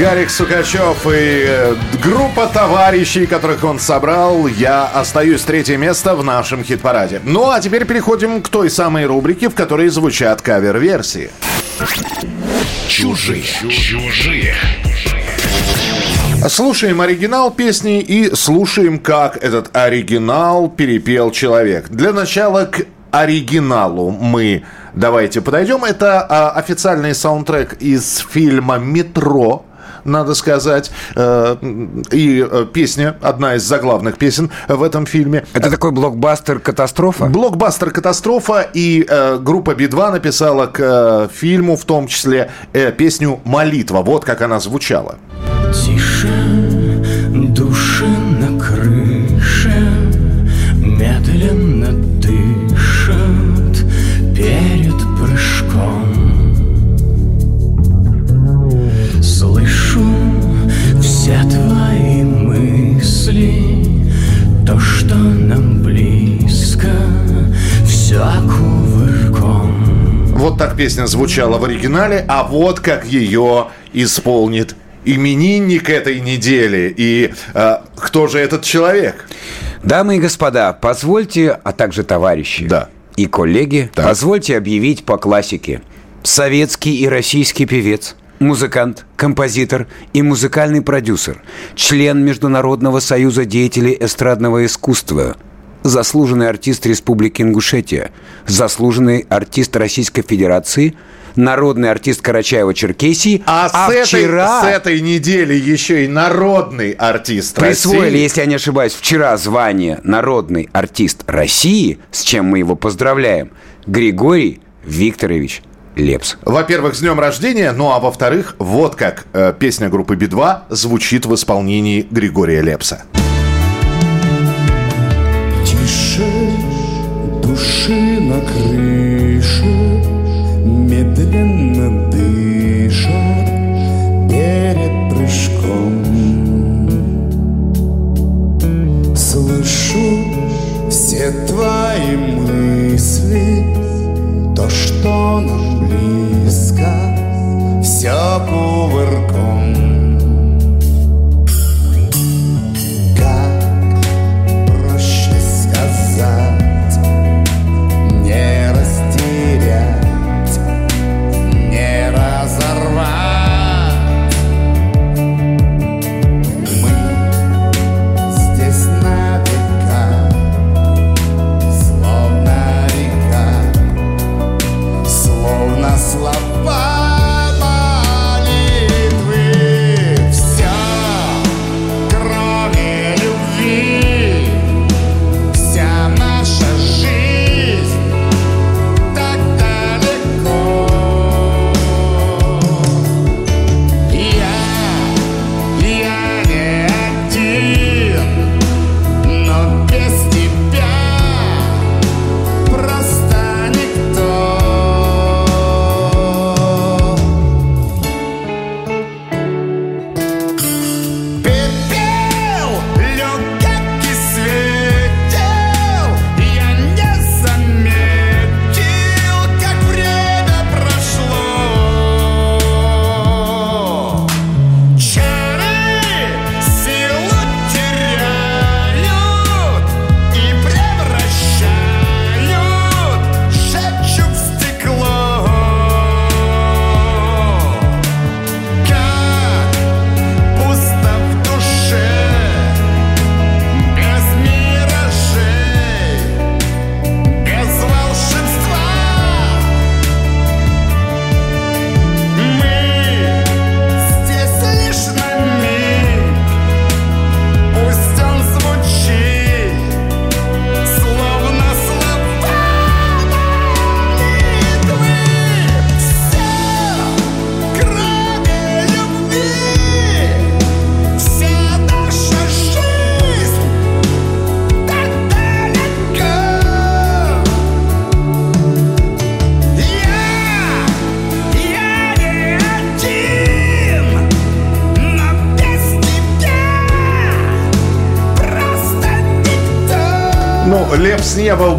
Гарик Сукачев и э, группа товарищей, которых он собрал, я остаюсь третье место в нашем хит-параде. Ну а теперь переходим к той самой рубрике, в которой звучат кавер-версии. Чужие. Чужие. Слушаем оригинал песни и слушаем, как этот оригинал перепел человек. Для начала к оригиналу мы давайте подойдем. Это а, официальный саундтрек из фильма «Метро», надо сказать. Э, И э, песня, одна из заглавных песен в этом фильме. Это такой блокбастер-катастрофа? Блокбастер-катастрофа, и э, группа Би-2 написала к фильму в том числе песню «Молитва». Вот как она звучала. Тише, души кувырком Вот так песня звучала в оригинале, а вот как ее исполнит именинник этой недели. И э, кто же этот человек? Дамы и господа, позвольте, а также товарищи Да. и коллеги, позвольте объявить по классике. Советский и российский певец, музыкант, композитор и музыкальный продюсер, член Международного союза деятелей эстрадного искусства, заслуженный артист Республики Ингушетия, заслуженный артист Российской Федерации, народный артист Карачаева-Черкесии, А, с, этой, вчера... с этой недели еще и народный артист Присвоили, России. если я не ошибаюсь, вчера звание «Народный артист России», с чем мы его поздравляем, Григорий Викторович Лепс. Во-первых, с днем рождения, ну а во-вторых, вот как э, песня группы Би-2 звучит в исполнении Григория Лепса. Тише души на крыше Медленно дышат перед прыжком. Слышу все твои мысли То, что нам близко, все кувырком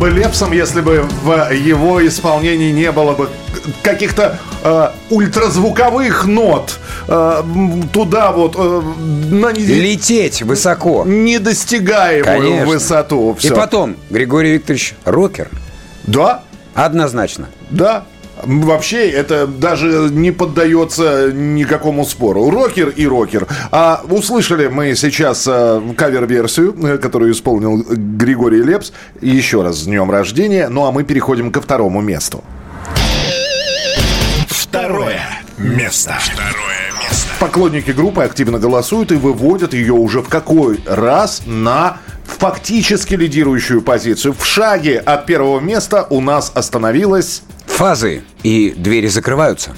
бы Лепсом, если бы в его исполнении не было бы каких-то э, ультразвуковых нот. Э, туда вот э, на не- Лететь высоко. недостигаемую Конечно. высоту. И Всё. потом, Григорий Викторович, рокер. Да. Однозначно. Да. Вообще это даже не поддается никакому спору. Рокер и рокер. А услышали мы сейчас э, кавер-версию, э, которую исполнил Григорий Лепс. Еще раз с днем рождения. Ну а мы переходим ко второму месту. Второе место. Второе место. Поклонники группы активно голосуют и выводят ее уже в какой раз на фактически лидирующую позицию. В шаге от первого места у нас остановилась... Фазы. И двери закрываются.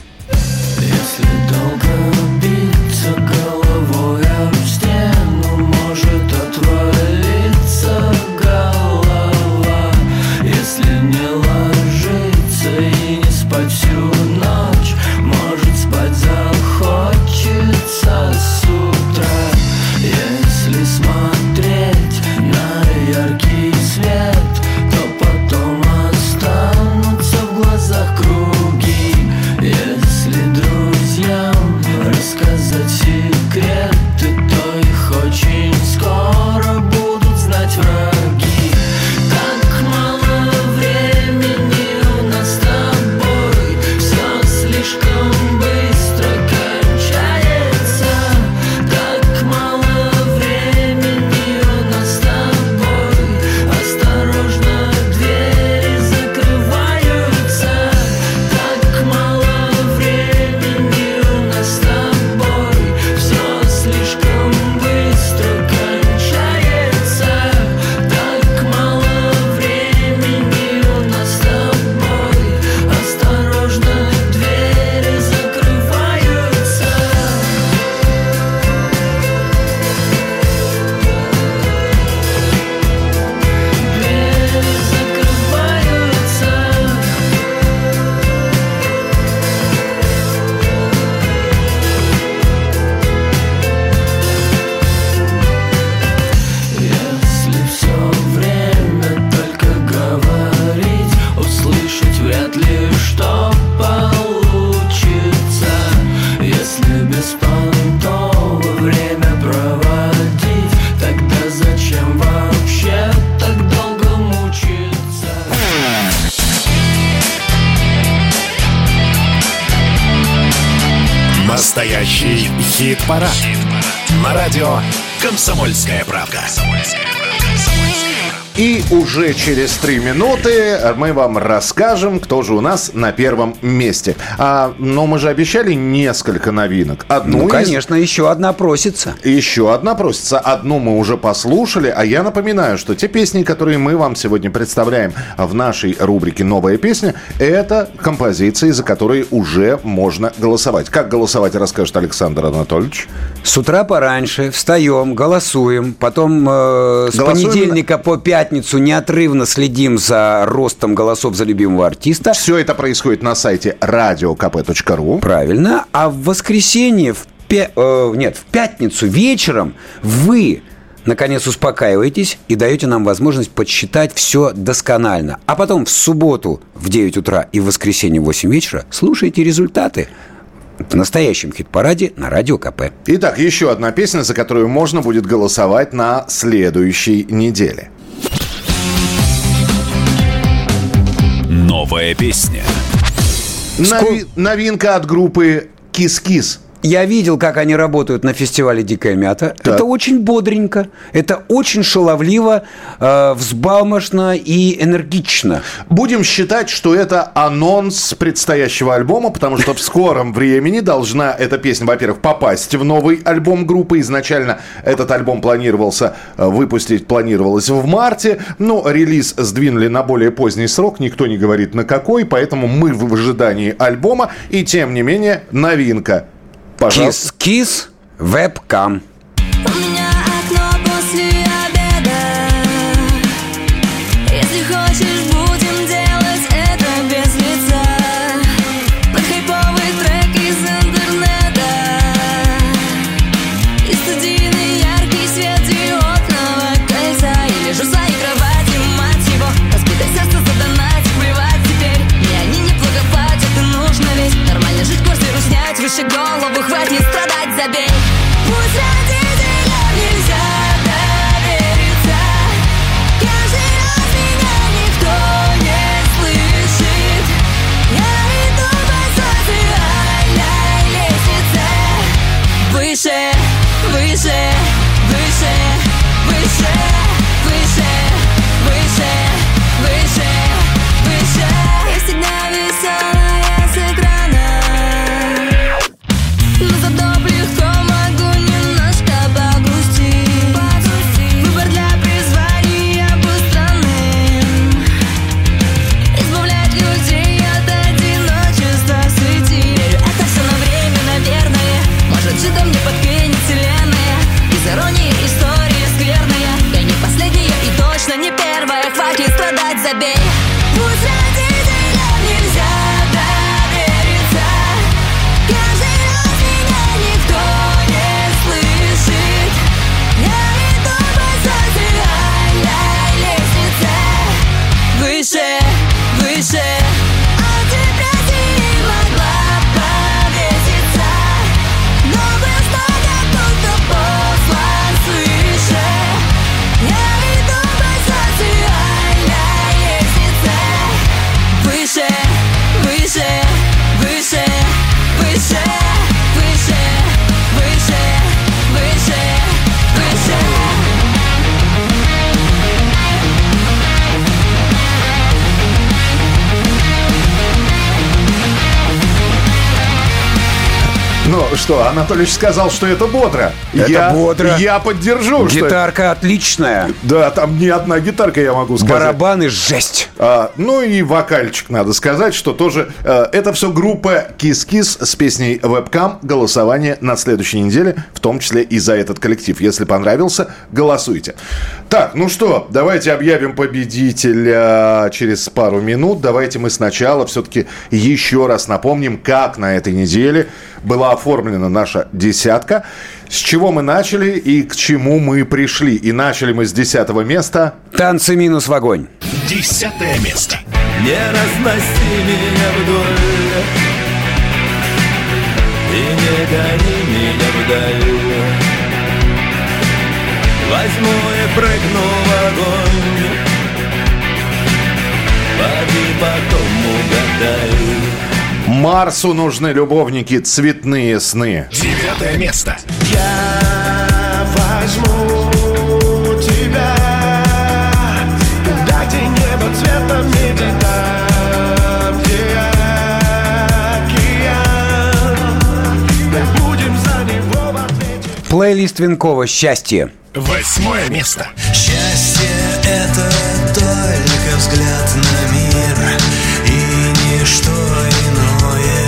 Через три минуты мы вам расскажем, кто же у нас на первом месте. А, но мы же обещали несколько новинок. Одну Ну, из- конечно, еще одна просится. Еще одна просится. Одну мы уже послушали, а я напоминаю, что те песни, которые мы вам сегодня представляем в нашей рубрике «Новая песня», это композиции, за которые уже можно голосовать. Как голосовать, расскажет Александр Анатольевич. С утра пораньше встаем, голосуем, потом э, с Голосуем понедельника по пятницу неотрывно следим за ростом голосов за любимого артиста. Все это происходит на сайте radiokp.ru. Правильно. А в воскресенье, в пя- э, нет, в пятницу вечером вы наконец успокаиваетесь и даете нам возможность подсчитать все досконально. А потом в субботу в 9 утра и в воскресенье в 8 вечера слушайте результаты в настоящем хит-параде на Радио КП. Итак, еще одна песня, за которую можно будет голосовать на следующей неделе. Новая песня. Нови- новинка от группы Кис-Кис. Я видел, как они работают на фестивале «Дикая мята». Так. Это очень бодренько, это очень шаловливо, э, взбалмошно и энергично. Будем считать, что это анонс предстоящего альбома, потому что в скором времени должна эта песня, во-первых, попасть в новый альбом группы. Изначально этот альбом планировался э, выпустить, планировалось в марте, но релиз сдвинули на более поздний срок, никто не говорит на какой, поэтому мы в ожидании альбома, и тем не менее новинка. Пожалуйста. Кис-кис, вебкам. У меня a bitch. Что, Анатольевич сказал, что это бодро. Это я, бодро. Я поддержу. что- Гитарка отличная. Да, там не одна гитарка, я могу сказать. Барабаны жесть. А, ну и вокальчик, надо сказать, что тоже... э, это все группа Кис-Кис с песней «Вебкам». Голосование на следующей неделе, в том числе и за этот коллектив. Если понравился, голосуйте. Так, ну что, давайте объявим победителя через пару минут. Давайте мы сначала все-таки еще раз напомним, как на этой неделе была оформлена наша десятка. С чего мы начали и к чему мы пришли. И начали мы с десятого места. Танцы минус в огонь. Десятое место. Не разноси меня вдоль И не гони меня вдаль Возьму и прыгну в огонь Поди потом угадай Марсу нужны любовники, цветные сны. Девятое место. Я возьму Плейлист Винкова «Счастье». Восьмое место. Счастье — это только взгляд на мир И ничто иное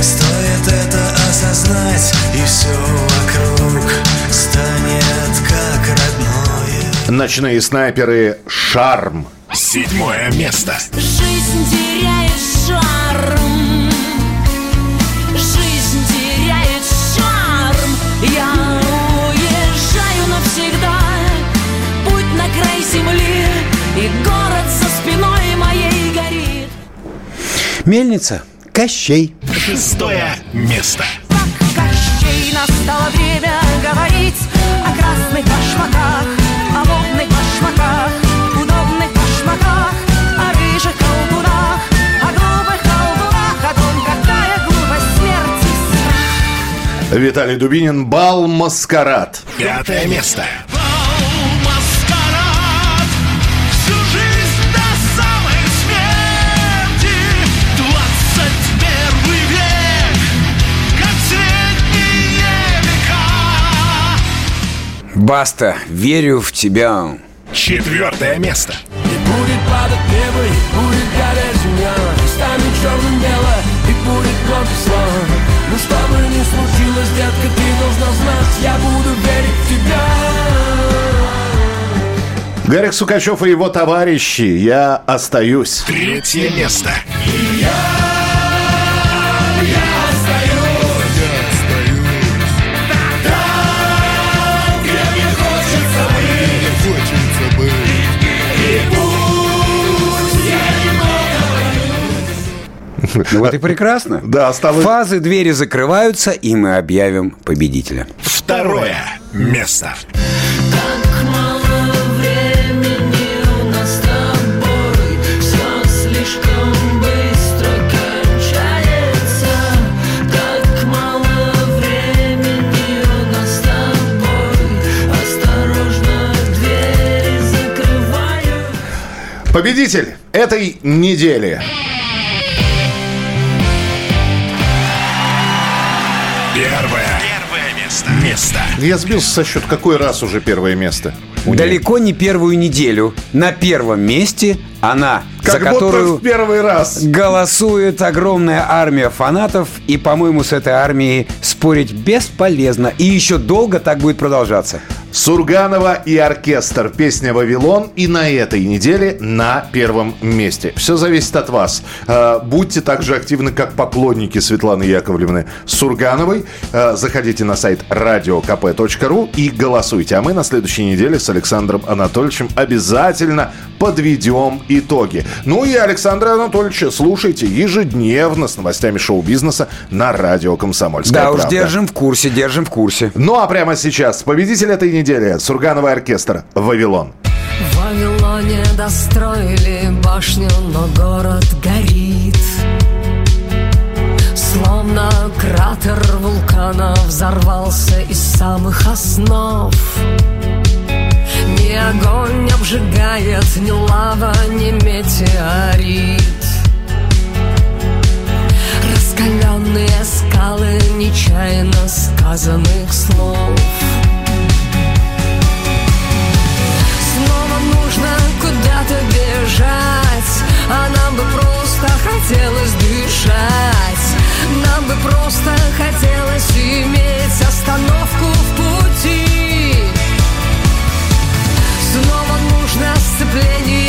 Стоит это осознать И все вокруг станет как родное Ночные снайперы «Шарм». Седьмое место. Жизнь теряет шарм Край земли И город за спиной моей горит Мельница. Кощей. Шестое место. Кощей настало время говорить О красных башмаках О модных башмаках Удобных башмаках О рыжих колдунах О глупых колдунах О том, какая глупость смерти страх Виталий Дубинин «Бал Маскарад». Пятое место. Баста. Верю в тебя. Четвертое место. И будет падать небо, и будет гореть земля И станет черным бело, и будет громкий слава Ну что бы ни случилось, детка, ты должна знать Я буду верить в тебя Гарик Сукачев и его товарищи «Я остаюсь». Третье место. Ну вот и прекрасно. Да, осталось... Фазы двери закрываются, и мы объявим победителя. Второе место. Так мало времени место. Я сбился со счет, какой раз уже первое место? Далеко не первую неделю. На первом месте она, Как за будто которую в первый раз. голосует огромная армия фанатов. И, по-моему, с этой армией спорить бесполезно. И еще долго так будет продолжаться. Сурганова и оркестр. Песня «Вавилон» и на этой неделе на первом месте. Все зависит от вас. Э, Будьте так же активны, как поклонники Светланы Яковлевны Сургановой. Э, Заходите на сайт radiokp.ru и голосуйте. А мы на следующей неделе с Александром Анатольевичем обязательно подведем итоги. Ну и Александра Анатольевича слушайте ежедневно с новостями шоу-бизнеса на радио «Комсомольская да уж, правда». держим в курсе, держим в курсе. Ну а прямо сейчас победитель этой недели Сургановый оркестр «Вавилон». В Вавилоне достроили башню, но город горит. Словно кратер вулкана взорвался из самых основ. Ни огонь не обжигает, ни лава, ни метеорит. Раскаленные скалы нечаянно сказанных слов куда-то бежать А нам бы просто хотелось дышать. Нам бы просто хотелось иметь остановку в пути. Снова нужно сцепление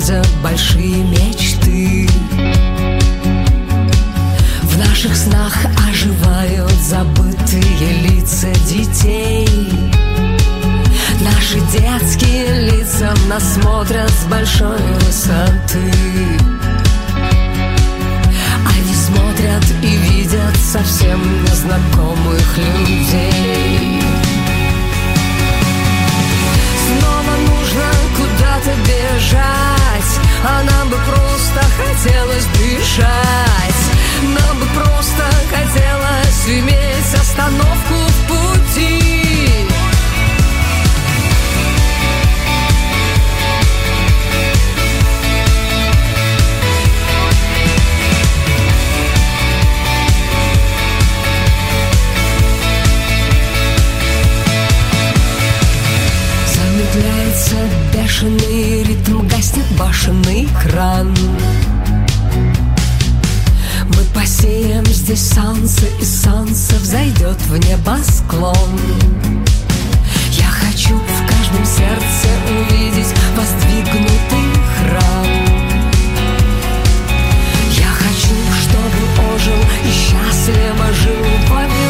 бродят большие мечты. В наших снах оживают забытые лица детей. Наши детские лица нас смотрят с большой высоты. Они смотрят и видят совсем незнакомых людей. Снова нужно куда-то бежать. А нам бы просто хотелось дышать. Нам бы просто хотелось иметь остановку в пути бешеный ритм, гаснет башенный кран Мы посеем здесь солнце, и солнце взойдет в небосклон Я хочу в каждом сердце увидеть воздвигнутый храм. Я хочу, чтобы ожил и счастливо жил Вавилон